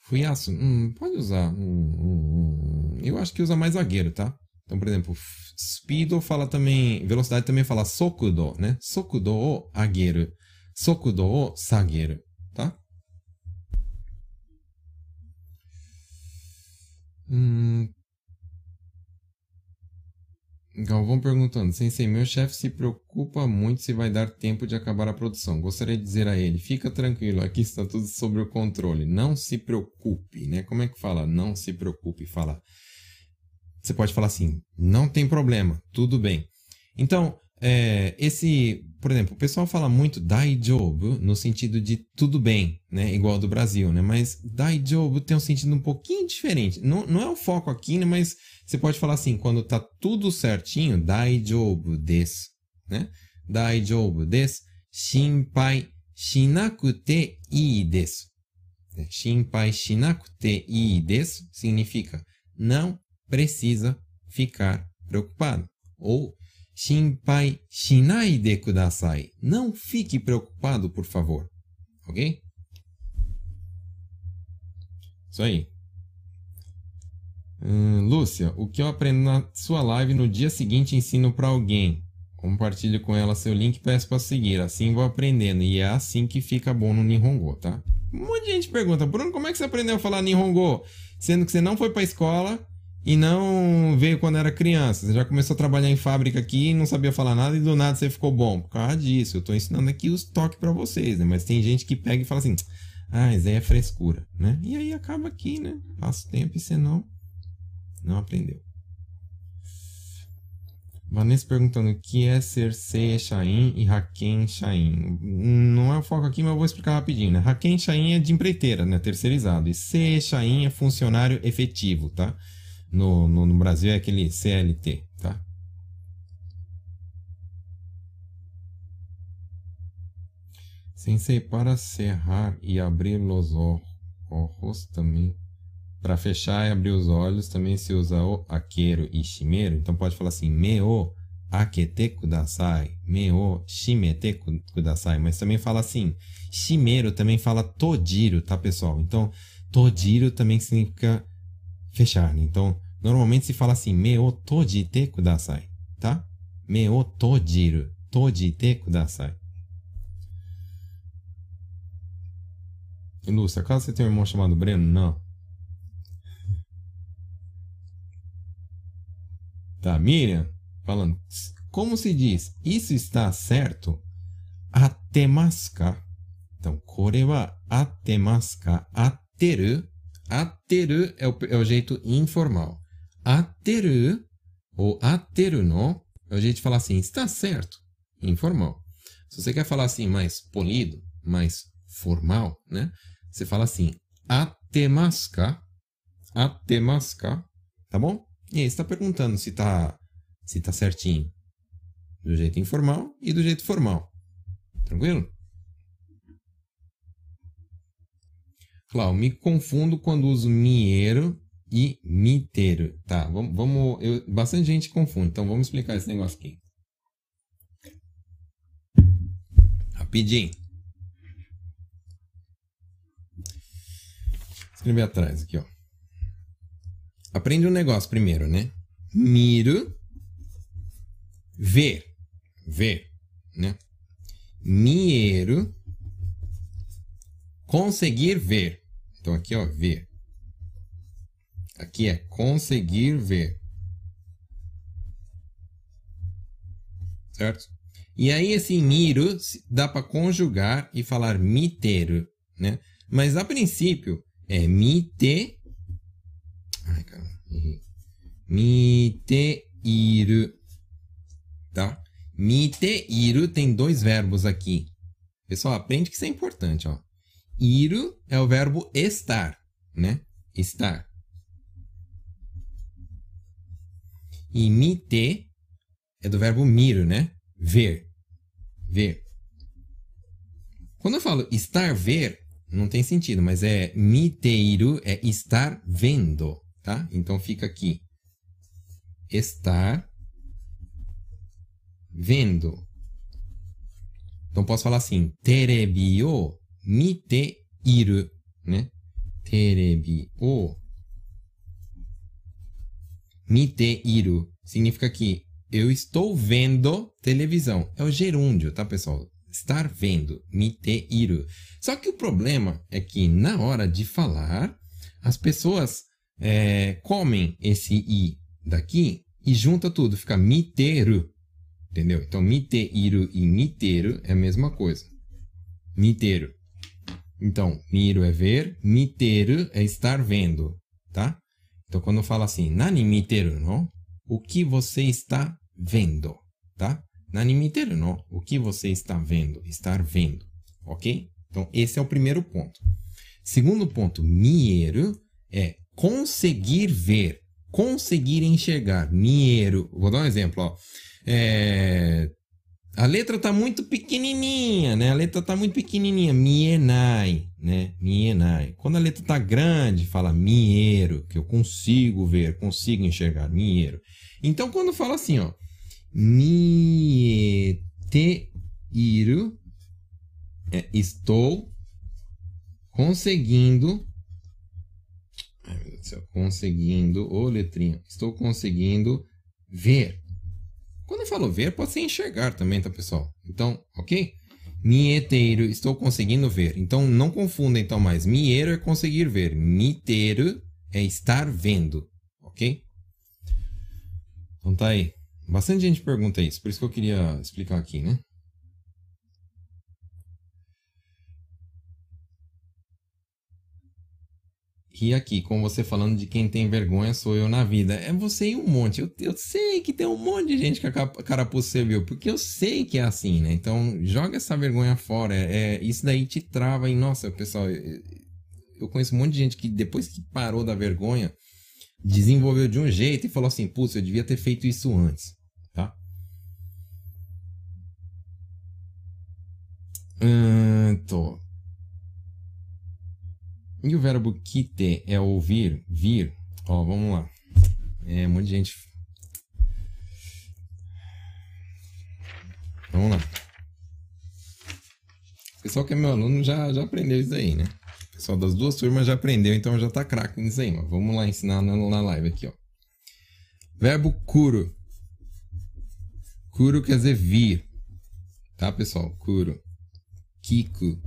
Fuyasu, hum, pode usar. Hum, hum, hum, eu acho que usa mais zagueiro, tá? Então, por exemplo, speed fala também, velocidade também fala sokudo, né? Sokudo ou agueiro, sokudo ou sagueiro, tá? Hum, Galvão perguntando: Sensei, meu chefe se preocupa muito se vai dar tempo de acabar a produção. Gostaria de dizer a ele: fica tranquilo, aqui está tudo sob o controle. Não se preocupe, né? Como é que fala? Não se preocupe. Fala. Você pode falar assim: não tem problema, tudo bem. Então, é, esse, por exemplo, o pessoal fala muito daijoubu no sentido de tudo bem, né? Igual do Brasil, né? Mas daijoubu tem um sentido um pouquinho diferente. Não, não é o foco aqui, né? Mas você pode falar assim, quando tá tudo certinho, daijoubu desu, né? Daijoubu desu, shinpai shinakute ii desu. Né? Shinpai shinakute ii desu significa não precisa ficar preocupado. Ou Shinpai shinai de kudasai. Não fique preocupado, por favor. Ok? Isso aí. Hum, Lúcia, o que eu aprendo na sua live no dia seguinte ensino para alguém. Compartilhe com ela seu link e peço para seguir. Assim vou aprendendo. E é assim que fica bom no Nihongo, tá? Um monte de gente pergunta, Bruno, como é que você aprendeu a falar Nihongo? Sendo que você não foi para escola e não veio quando era criança. Você já começou a trabalhar em fábrica aqui e não sabia falar nada e do nada você ficou bom. Por causa disso, eu estou ensinando aqui os toques para vocês, né? Mas tem gente que pega e fala assim: ah, isso é frescura, né? E aí acaba aqui, né? Passa o tempo e você não, não aprendeu. Vanessa perguntando o que é ser Seiya Shain e Haken Shain. Não é o foco aqui, mas eu vou explicar rapidinho, né? Haken é de empreiteira, né? Terceirizado. E Seiya Shain é funcionário efetivo, tá? No, no, no Brasil é aquele CLT, tá? Sensei, para cerrar e abrir os ojos também. Para fechar e abrir os olhos também se usa o aqueiro e shimeru. Então pode falar assim, me o akete kudasai, me o shimete kudasai. Mas também fala assim, shimeru também fala tojiro, tá pessoal? Então tojiro também significa fechar. Né? Então normalmente se fala assim, me o tojite kudasai, tá? Me o tojiru, tojite kudasai. Lúcia, acaso você tem um irmão chamado Breno? Não. Tá, Miriam, falando. Como se diz? Isso está certo? Atemaska. Então, kore wa atemaska. Ateru. Ateru é o, é o jeito informal. Ateru ou ateru no é o jeito de falar assim, está certo. Informal. Se você quer falar assim mais polido, mais formal, né? Você fala assim, atemaska, atemaska, tá bom? E aí está perguntando se tá, se tá certinho. Do jeito informal e do jeito formal. Tranquilo? Claro, me confundo quando uso miero e miteiro. Tá, vamos. vamos eu, bastante gente confunde, então vamos explicar esse negócio aqui. Rapidinho. escrever atrás aqui, ó. Aprende um negócio primeiro, né? Miro, ver, ver, né? Miero, conseguir ver. Então aqui, ó, ver. Aqui é conseguir ver. Certo? E aí esse miro dá para conjugar e falar miteiro, né? Mas a princípio é mite. Ai, cara, errei. Miteiru. Tá? Miteiru tem dois verbos aqui. Pessoal, aprende que isso é importante, ó. Iru é o verbo estar, né? Estar. E mite é do verbo miro, né? Ver. Ver. Quando eu falo estar ver, não tem sentido, mas é miteiru é estar vendo, tá? Então fica aqui. Estar vendo. Então posso falar assim, terebi o miteiru, né? Terebi o miteiru significa que eu estou vendo televisão. É o gerúndio, tá, pessoal? estar vendo, miteiru. Só que o problema é que na hora de falar, as pessoas é, comem esse i daqui e junta tudo, fica miteru. Entendeu? Então, miteiru e miteru é a mesma coisa. Miteru. Então, miro é ver, miteru é estar vendo, tá? Então, quando eu falo assim, nani miteru, não? O que você está vendo, tá? Nanimiteru no, o que você está vendo, estar vendo, ok? Então, esse é o primeiro ponto. Segundo ponto, mieru é conseguir ver, conseguir enxergar. Mieru, vou dar um exemplo, ó. É, a letra está muito pequenininha, né? A letra está muito pequenininha, mienai, né? Mienai. Quando a letra está grande, fala miero, que eu consigo ver, consigo enxergar, miero. Então, quando fala assim, ó, iru é estou conseguindo ai, meu Deus do céu, conseguindo, ô letrinha, estou conseguindo ver. Quando eu falo ver, pode ser enxergar também, tá, pessoal? Então, ok? Mieteiro, estou conseguindo ver. Então, não confunda então mais. Mieiro é conseguir ver. Miteiro é estar vendo, ok? Então tá aí. Bastante gente pergunta isso, por isso que eu queria explicar aqui, né? E aqui, com você falando de quem tem vergonha, sou eu na vida. É você e um monte. Eu, eu sei que tem um monte de gente que a carapuça serviu, porque eu sei que é assim, né? Então, joga essa vergonha fora. É, isso daí te trava e, nossa, pessoal, eu, eu conheço um monte de gente que depois que parou da vergonha, desenvolveu de um jeito e falou assim: putz, eu devia ter feito isso antes, tá? Hum, tô. E o verbo kite é ouvir, vir? Ó, vamos lá. É, um monte de gente. Vamos lá. O pessoal que é meu aluno já, já aprendeu isso aí, né? O pessoal das duas turmas já aprendeu, então já tá craque nisso aí, mas vamos lá ensinar na, na live aqui, ó. Verbo curo. Curo quer dizer vir. Tá, pessoal? Curo. Kiko. O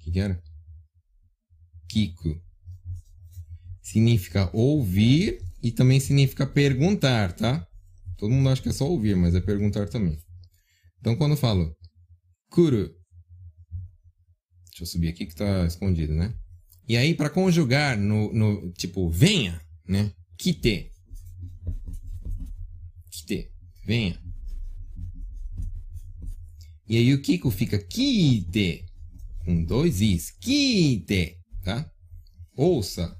que, que era? Kiko. Significa ouvir e também significa perguntar, tá? Todo mundo acha que é só ouvir, mas é perguntar também. Então, quando eu falo kuru, deixa eu subir aqui que tá escondido, né? E aí, para conjugar no, no tipo venha, né? Kite. Kite. Venha. E aí o Kiko fica kite. Com dois is. Kite tá? Ouça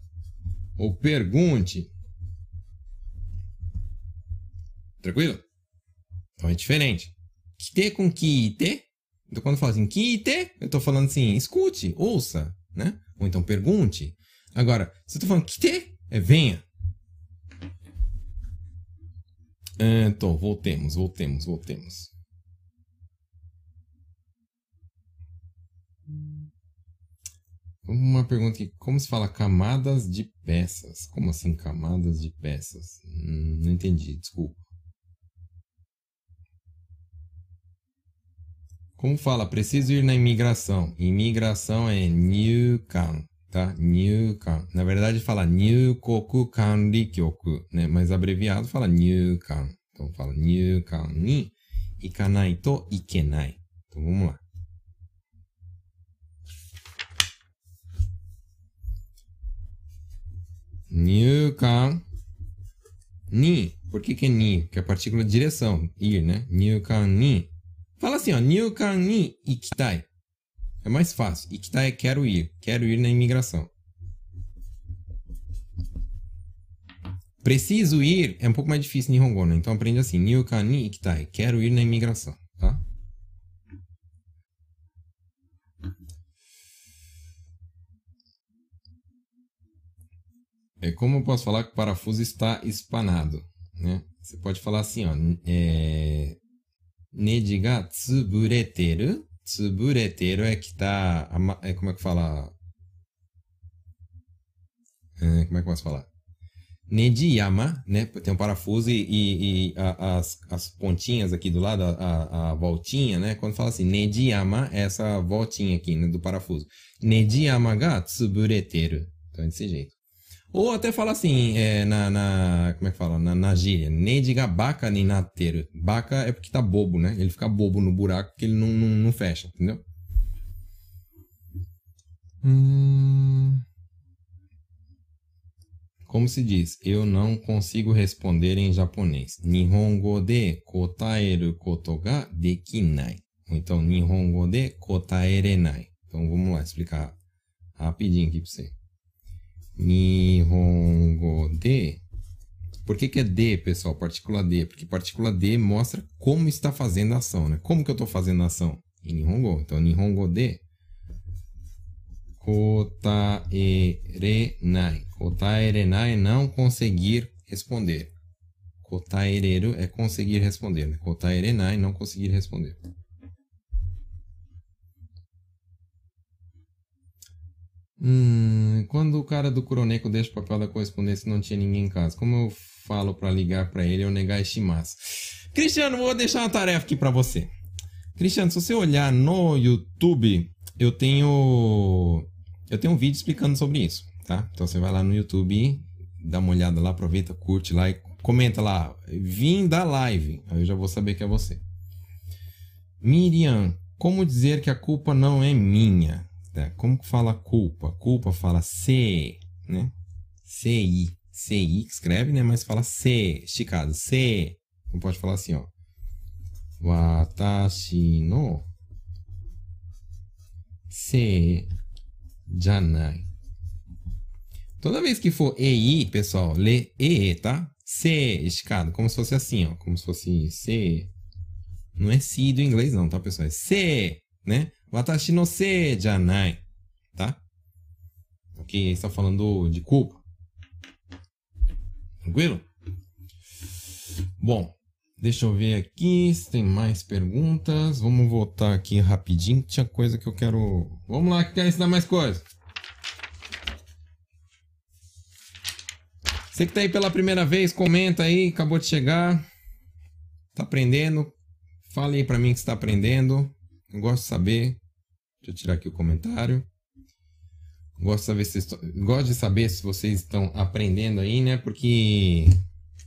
ou pergunte. Tranquilo? Então é diferente. Kite com kite. Então quando eu falo assim, kite, eu tô falando assim, escute, ouça, né? Ou então pergunte. Agora, se eu tô falando kite, é venha. Então, voltemos, voltemos, voltemos. Uma pergunta aqui, como se fala camadas de peças? Como assim camadas de peças? Hum, não entendi, desculpa. Como fala? Preciso ir na imigração. Imigração é Nyukan, tá? Nyukan. Na verdade fala Nyukoku Kanrikyoku, né? Mas abreviado fala Nyukan. Então fala Nyukan ni ikanai to ikenai. Então vamos lá. Nyukan ni. Por que, que é ni? Que é a partícula de direção, ir, né? Nyukan ni. Fala assim, ó. Nyukan ni ikitai. É mais fácil. Ikitai é quero ir. Quero ir na imigração. Preciso ir é um pouco mais difícil em Nihongo, né? Então aprende assim. Nyukan ni ikitai. Quero ir na imigração, como eu posso falar que o parafuso está espanado, né? Você pode falar assim, ó, é, neji ga tsubureteru. Tsubureteru é que tá, é, como é que fala? É, como é que eu posso falar? Nejiyama, né? Tem um parafuso e, e, e a, as, as pontinhas aqui do lado, a, a, voltinha, né? Quando fala assim, Nejiyama, é essa voltinha aqui né, do parafuso. Nejiyama ga tsubureteru. Então é desse jeito. Ou até fala assim, é, na, na, Como é que fala? Na, na gíria. Nem diga baca nem nateiro. Baca é porque tá bobo, né? Ele fica bobo no buraco que ele não, não, não fecha, entendeu? Hum... Como se diz? Eu não consigo responder em japonês. Nihongo de kotaeru koto ga dekinai. Ou então, Nihongo de kotaerenai. Então, vamos lá explicar rapidinho aqui para você. Nihongo de. Por que, que é D, pessoal? Partícula D. Porque partícula D mostra como está fazendo a ação, né? Como que eu estou fazendo a ação? Em Nihongo. Então, Nihongo de. Kotaerenai. Kotaerenai é não conseguir responder. Kotaereru é conseguir responder. Né? Kotaerenai não conseguir responder. Hum, quando o cara do Kuroneko deixa o papel da correspondência e não tinha ninguém em casa, como eu falo para ligar para ele ou negar este massa? Cristiano, vou deixar uma tarefa aqui para você. Cristiano, se você olhar no YouTube, eu tenho eu tenho um vídeo explicando sobre isso, tá? Então você vai lá no YouTube, dá uma olhada lá, aproveita, curte lá e comenta lá, vim da live. Aí eu já vou saber que é você. Miriam, como dizer que a culpa não é minha? Tá? Como que fala culpa? Culpa fala C, né? C-I. C-I que escreve, né? Mas fala C, esticado. C. Não pode falar assim, ó. Watashi no se janai. Toda vez que for EI, pessoal, lê EE, tá? C, esticado, como se fosse assim, ó. Como se fosse C. Não é si do inglês, não, tá, pessoal? É C, né? Watashi no se janai. Tá? Ok, está falando de culpa. Tranquilo? Bom, deixa eu ver aqui se tem mais perguntas. Vamos voltar aqui rapidinho. Tinha coisa que eu quero. Vamos lá, que quer ensinar mais coisa. Você que tá aí pela primeira vez, comenta aí, acabou de chegar. Tá aprendendo? Fale aí pra mim que está aprendendo. Eu gosto de saber. Deixa eu tirar aqui o comentário. Gosto de saber se, gosto de saber se vocês estão aprendendo aí, né? Porque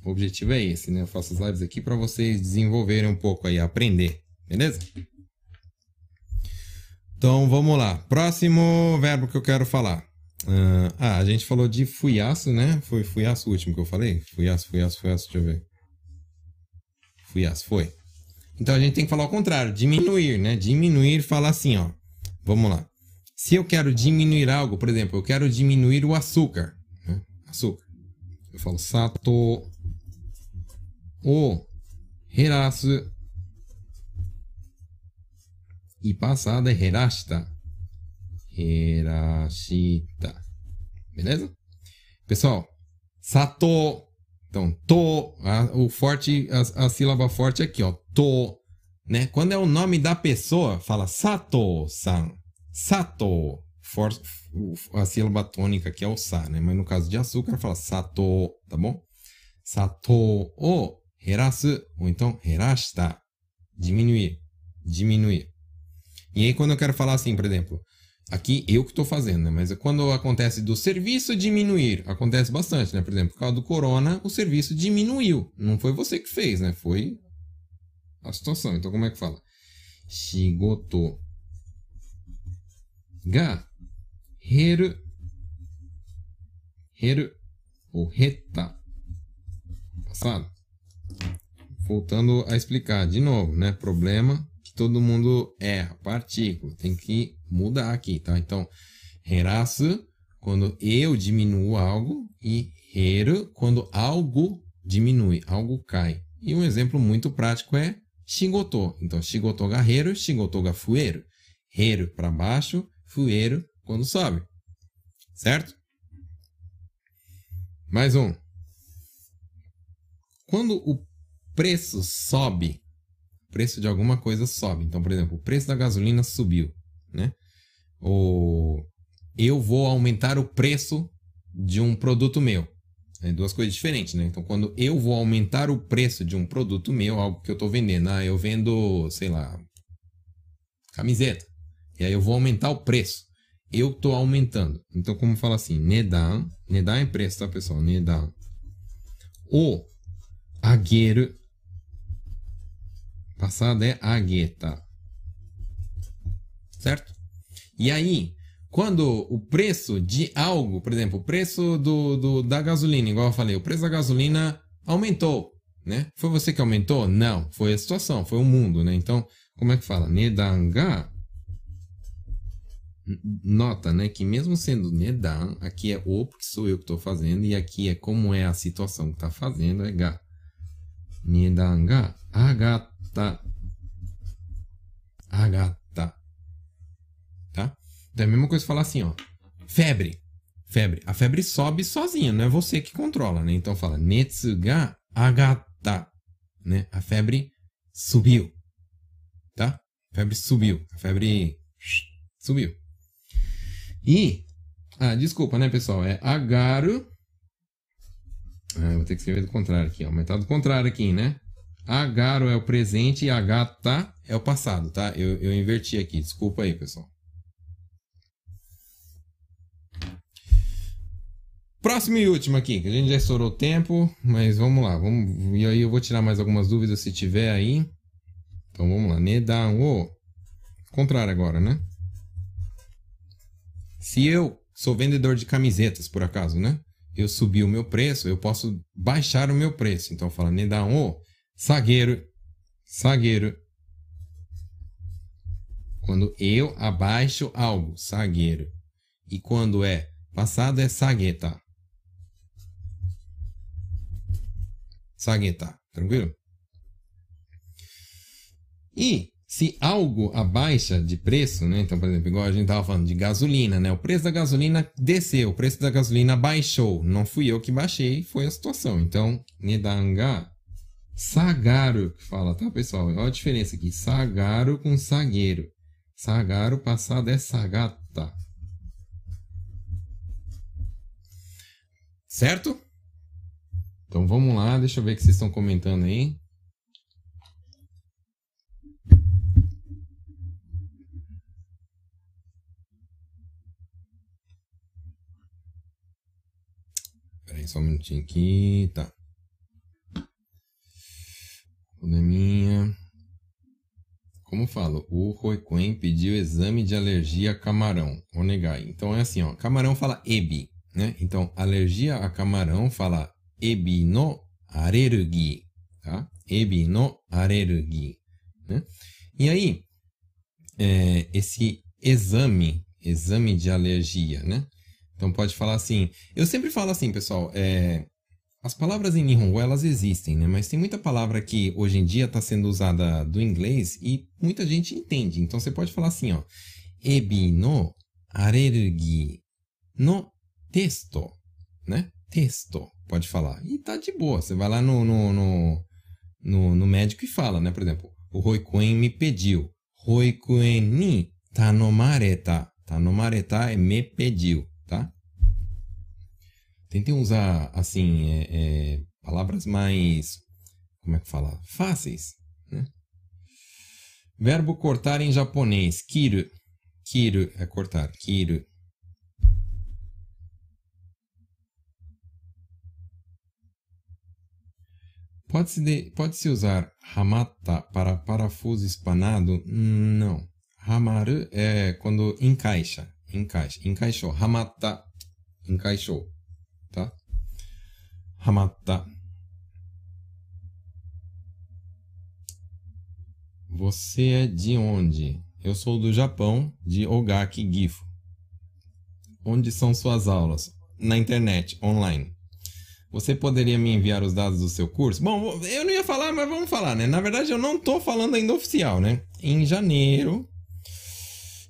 o objetivo é esse, né? Eu faço as lives aqui para vocês desenvolverem um pouco aí, aprender, beleza? Então vamos lá. Próximo verbo que eu quero falar. Uh, ah, a gente falou de fuiaço, né? Foi fuiaço o último que eu falei? Fuiaço, fuiaço, fuiaço, deixa eu ver. Fuiaço, foi. Então a gente tem que falar ao contrário, diminuir, né? Diminuir, falar assim, ó. Vamos lá. Se eu quero diminuir algo, por exemplo, eu quero diminuir o açúcar. Né? Açúcar. Eu falo sato o herasu. E passada é herashita. Herashita. Beleza? Pessoal, sato. Então, to. A, o forte, a, a sílaba forte é aqui, ó. To. Né? Quando é o nome da pessoa, fala sato-san. Sato. For, a sílaba tônica aqui é o sa, né? Mas no caso de açúcar, fala sato, tá bom? Sato o herasu, ou então herashita. Diminuir. Diminuir. E aí, quando eu quero falar assim, por exemplo, aqui eu que estou fazendo, né? Mas quando acontece do serviço diminuir, acontece bastante, né? Por exemplo, por causa do corona, o serviço diminuiu. Não foi você que fez, né? Foi a situação. Então, como é que fala? Shigoto ga heru heru ou reta passado. Voltando a explicar de novo, né? Problema que todo mundo erra, partícula, tem que mudar aqui, tá? Então, herasu quando eu diminuo algo e heru quando algo diminui, algo cai. E um exemplo muito prático é shigoto. Então, shigoto ga heru, shigoto ga fueru. Heru para baixo, fueiro quando sobe. Certo? Mais um. Quando o preço sobe, o preço de alguma coisa sobe. Então, por exemplo, o preço da gasolina subiu, né? Ou eu vou aumentar o preço de um produto meu. É duas coisas diferentes, né? Então, quando eu vou aumentar o preço de um produto meu, algo que eu estou vendendo, ah, eu vendo, sei lá, camiseta. E aí eu vou aumentar o preço. Eu estou aumentando. Então, como fala assim? Nedan. Nedan é preço, tá, pessoal? Nedan. O ageru. Passado é ageta. Certo? E aí, quando o preço de algo, por exemplo, o preço do, do, da gasolina, igual eu falei, o preço da gasolina aumentou, né? Foi você que aumentou? Não, foi a situação, foi o mundo, né? Então, como é que fala? Nedanga nota, né, que mesmo sendo nedan, aqui é o porque sou eu que estou fazendo e aqui é como é a situação que está fazendo, é ga. Nedan ga agata. Agata. Então é a mesma coisa falar assim, ó. Febre. Febre. A febre sobe sozinha, não é você que controla, né? Então fala netsu ga agata, né? A febre subiu. Tá? A febre subiu. A febre subiu. E. Ah, desculpa, né, pessoal? É agaru. Ah, vou ter que escrever do contrário aqui, ó. Mas tá do contrário aqui, né? Agaro é o presente e agata é o passado, tá? Eu, eu inverti aqui. Desculpa aí, pessoal. Próximo e último aqui, que a gente já estourou o tempo, mas vamos lá. Vamos, e aí eu vou tirar mais algumas dúvidas se tiver aí. Então vamos lá. Nedan o. Contrário agora, né? Se eu sou vendedor de camisetas, por acaso, né? Eu subi o meu preço, eu posso baixar o meu preço. Então fala, Nedan o sagueiro, sagueiro. Quando eu abaixo algo, sagueiro. E quando é passado é sagueta. Sagueta, tranquilo? E Se algo abaixa de preço, né? Então, por exemplo, igual a gente tava falando de gasolina, né? O preço da gasolina desceu, o preço da gasolina baixou. Não fui eu que baixei, foi a situação. Então, nedanga sagaru, que fala, tá, pessoal? Olha a diferença aqui. Sagaru com sagueiro. Sagaru passado é sagata. Certo? Então vamos lá, deixa eu ver o que vocês estão comentando aí. Peraí, só um minutinho aqui. Tá. Probleminha. Como falo, o Roikuen pediu exame de alergia a camarão. Onegai. Então é assim, ó. Camarão fala ebi, né? Então, alergia a camarão fala ebi no arerugi, tá? Ebi no arerugi, né? E aí, é, esse exame, exame de alergia, né? Então pode falar assim. Eu sempre falo assim, pessoal. É, as palavras em Nihongo, elas existem, né? Mas tem muita palavra que hoje em dia está sendo usada do inglês e muita gente entende. Então você pode falar assim, ó. Ebi no alergi no texto, né? Texto, pode falar. E tá de boa. Você vai lá no, no, no, no, no médico e fala, né? Por exemplo, o Roikuen me pediu. Roikuen ni tanomareta. Tanomareta é me pediu tá? Tentem usar, assim, é, é, palavras mais, como é que fala? Fáceis, né? Verbo cortar em japonês, kiru. Kiru é cortar, kiru. Pode-se pode usar hamata para parafuso espanado? Não. Hamaru é quando encaixa encaixa. Encaixou. Hamata. Encaixou. Tá? Hamata. Você é de onde? Eu sou do Japão, de Ogaki Gifu. Onde são suas aulas? Na internet, online. Você poderia me enviar os dados do seu curso? Bom, eu não ia falar, mas vamos falar, né? Na verdade, eu não tô falando ainda oficial, né? Em janeiro,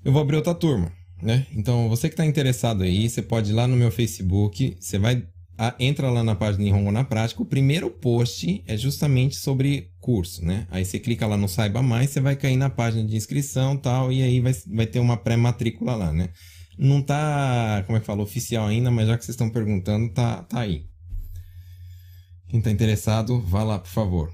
eu vou abrir outra turma né? Então, você que está interessado aí, você pode ir lá no meu Facebook, você vai a, entra lá na página Nihongo na Prática, o primeiro post é justamente sobre curso, né? Aí você clica lá no Saiba Mais, você vai cair na página de inscrição tal, e aí vai, vai ter uma pré-matrícula lá, né? Não tá, como é que fala, oficial ainda, mas já que vocês estão perguntando, tá, tá aí. Quem está interessado, vá lá, por favor.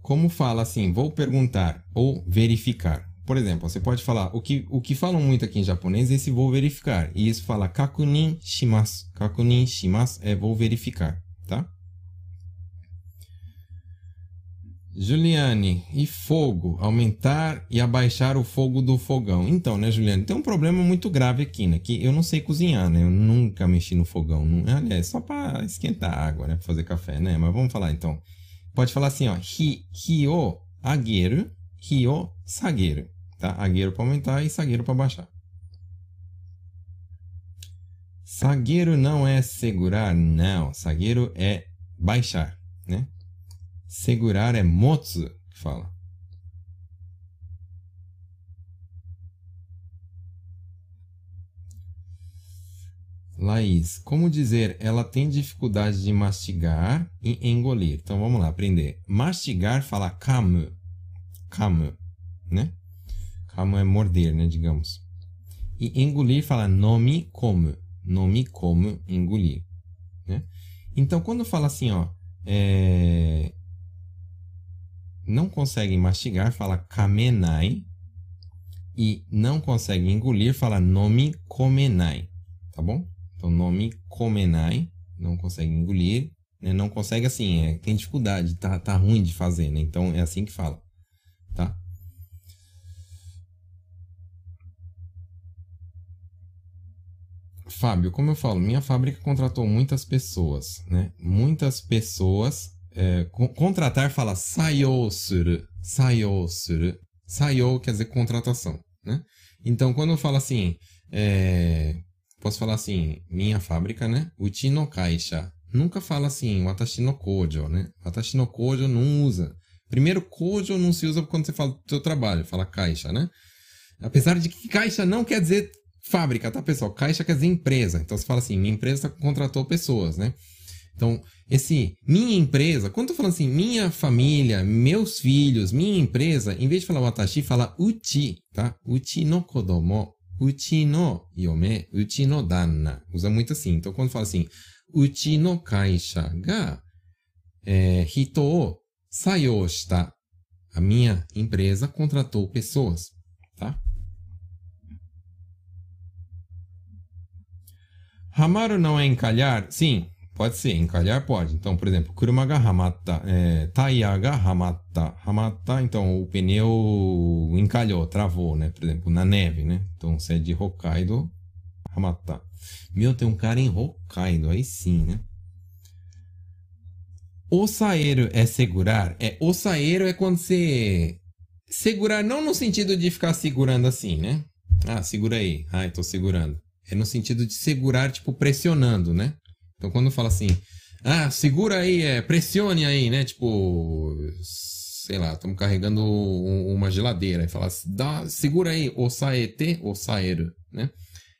Como fala assim, vou perguntar ou verificar. Por exemplo, você pode falar, o que, o que falam muito aqui em japonês é esse vou verificar. E isso fala kakunin shimasu. Kakunin shimasu é vou verificar, tá? Juliane, e fogo? Aumentar e abaixar o fogo do fogão. Então, né, Juliane, tem um problema muito grave aqui, né? Que eu não sei cozinhar, né? Eu nunca mexi no fogão. Não, aliás, só para esquentar água, né? Pra fazer café, né? Mas vamos falar então. Pode falar assim, ó. Hi, hi o ageru, hi o sageru. Tá? Agueiro para aumentar e sagueiro para baixar. Sagueiro não é segurar, não. Sagueiro é baixar? Segurar é motsu, que fala. Laís, como dizer ela tem dificuldade de mastigar e engolir? Então vamos lá, aprender. Mastigar fala kamu. Kamu, né? Kamo é morder, né, digamos. E engolir fala nome como. Nome como engolir. Né? Então, quando fala assim, ó, é... não consegue mastigar, fala kamenai. E não consegue engolir, fala nome comenai. Tá bom? Então, nome comenai, não consegue engolir. Né? Não consegue assim, é, tem dificuldade, tá, tá ruim de fazer, né? Então, é assim que fala. Tá? Fábio, como eu falo, minha fábrica contratou muitas pessoas, né? Muitas pessoas. É, contratar fala sayosuru, sayosuru. Sayo quer dizer contratação, né? Então, quando eu falo assim, é, posso falar assim, minha fábrica, né? Uchi no kaisha. Nunca fala assim, watashi no kojo, né? Watashi no kojo não usa. Primeiro, kojo não se usa quando você fala do seu trabalho, fala caixa, né? Apesar de que caixa não quer dizer fábrica, tá, pessoal? Caixa quer dizer empresa. Então você fala assim, minha empresa contratou pessoas, né? Então, esse minha empresa, quando eu falo assim, minha família, meus filhos, minha empresa, em vez de falar watashi, fala uchi, tá? Uchi no kodomo, uchi no yome, uchi no danna. Usa muito assim. Então, quando fala assim, uchi no kaisha ga é, hito o shita. A minha empresa contratou pessoas, tá? Hamaru não é encalhar? Sim, pode ser. Encalhar pode. Então, por exemplo, kuruma ga hamatta, é, taia então o pneu encalhou, travou, né? Por exemplo, na neve, né? Então, se é de Hokkaido, hamatta. Meu, tem um cara em Hokkaido, aí sim, né? Ossaeiro é segurar? É, ossaeiro é quando você... Segurar não no sentido de ficar segurando assim, né? Ah, segura aí. Ah, tô segurando. É no sentido de segurar, tipo, pressionando, né? Então, quando fala assim, ah, segura aí, é, pressione aí, né? Tipo, sei lá, estamos carregando uma geladeira. E fala, dá, segura aí, osaete, osaeiro, né?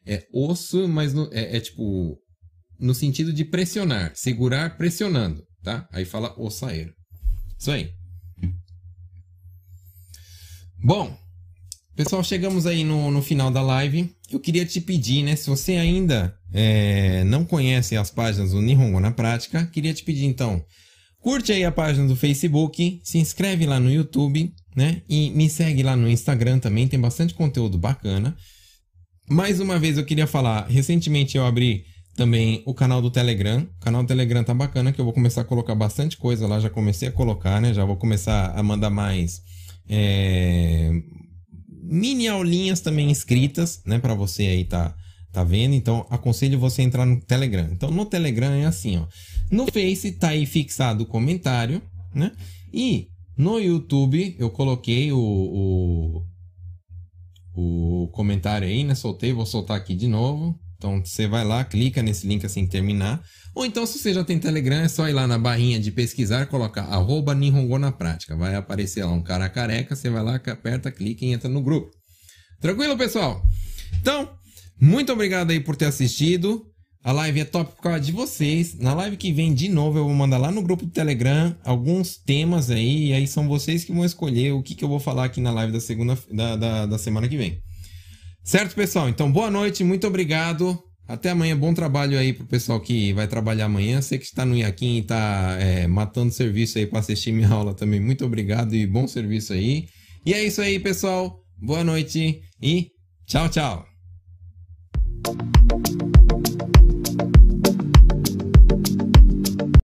É osso, mas no, é, é, tipo, no sentido de pressionar, segurar pressionando, tá? Aí fala osaeiro. Isso aí. Bom, pessoal, chegamos aí no, no final da live eu queria te pedir, né? Se você ainda é, não conhece as páginas do Nihongo na Prática, queria te pedir então, curte aí a página do Facebook, se inscreve lá no YouTube, né? E me segue lá no Instagram também, tem bastante conteúdo bacana. Mais uma vez eu queria falar, recentemente eu abri também o canal do Telegram. O canal do Telegram tá bacana, que eu vou começar a colocar bastante coisa lá. Já comecei a colocar, né? Já vou começar a mandar mais é, mini aulinhas também escritas, né, para você aí tá tá vendo? Então aconselho você a entrar no Telegram. Então no Telegram é assim, ó. No Face tá aí fixado o comentário, né? E no YouTube eu coloquei o, o, o comentário aí, né? Soltei, vou soltar aqui de novo. Então você vai lá, clica nesse link assim que terminar. Ou então, se você já tem Telegram, é só ir lá na barrinha de pesquisar, colocar arroba Nihongo na prática. Vai aparecer lá um cara careca, você vai lá, aperta, clica e entra no grupo. Tranquilo, pessoal? Então, muito obrigado aí por ter assistido. A live é top por causa de vocês. Na live que vem, de novo, eu vou mandar lá no grupo do Telegram alguns temas aí. E aí são vocês que vão escolher o que, que eu vou falar aqui na live da, segunda, da, da, da semana que vem. Certo, pessoal? Então, boa noite, muito obrigado. Até amanhã, bom trabalho aí pro pessoal que vai trabalhar amanhã. Você que está no Iaquim e está é, matando serviço aí para assistir minha aula também. Muito obrigado e bom serviço aí. E é isso aí, pessoal. Boa noite e tchau, tchau.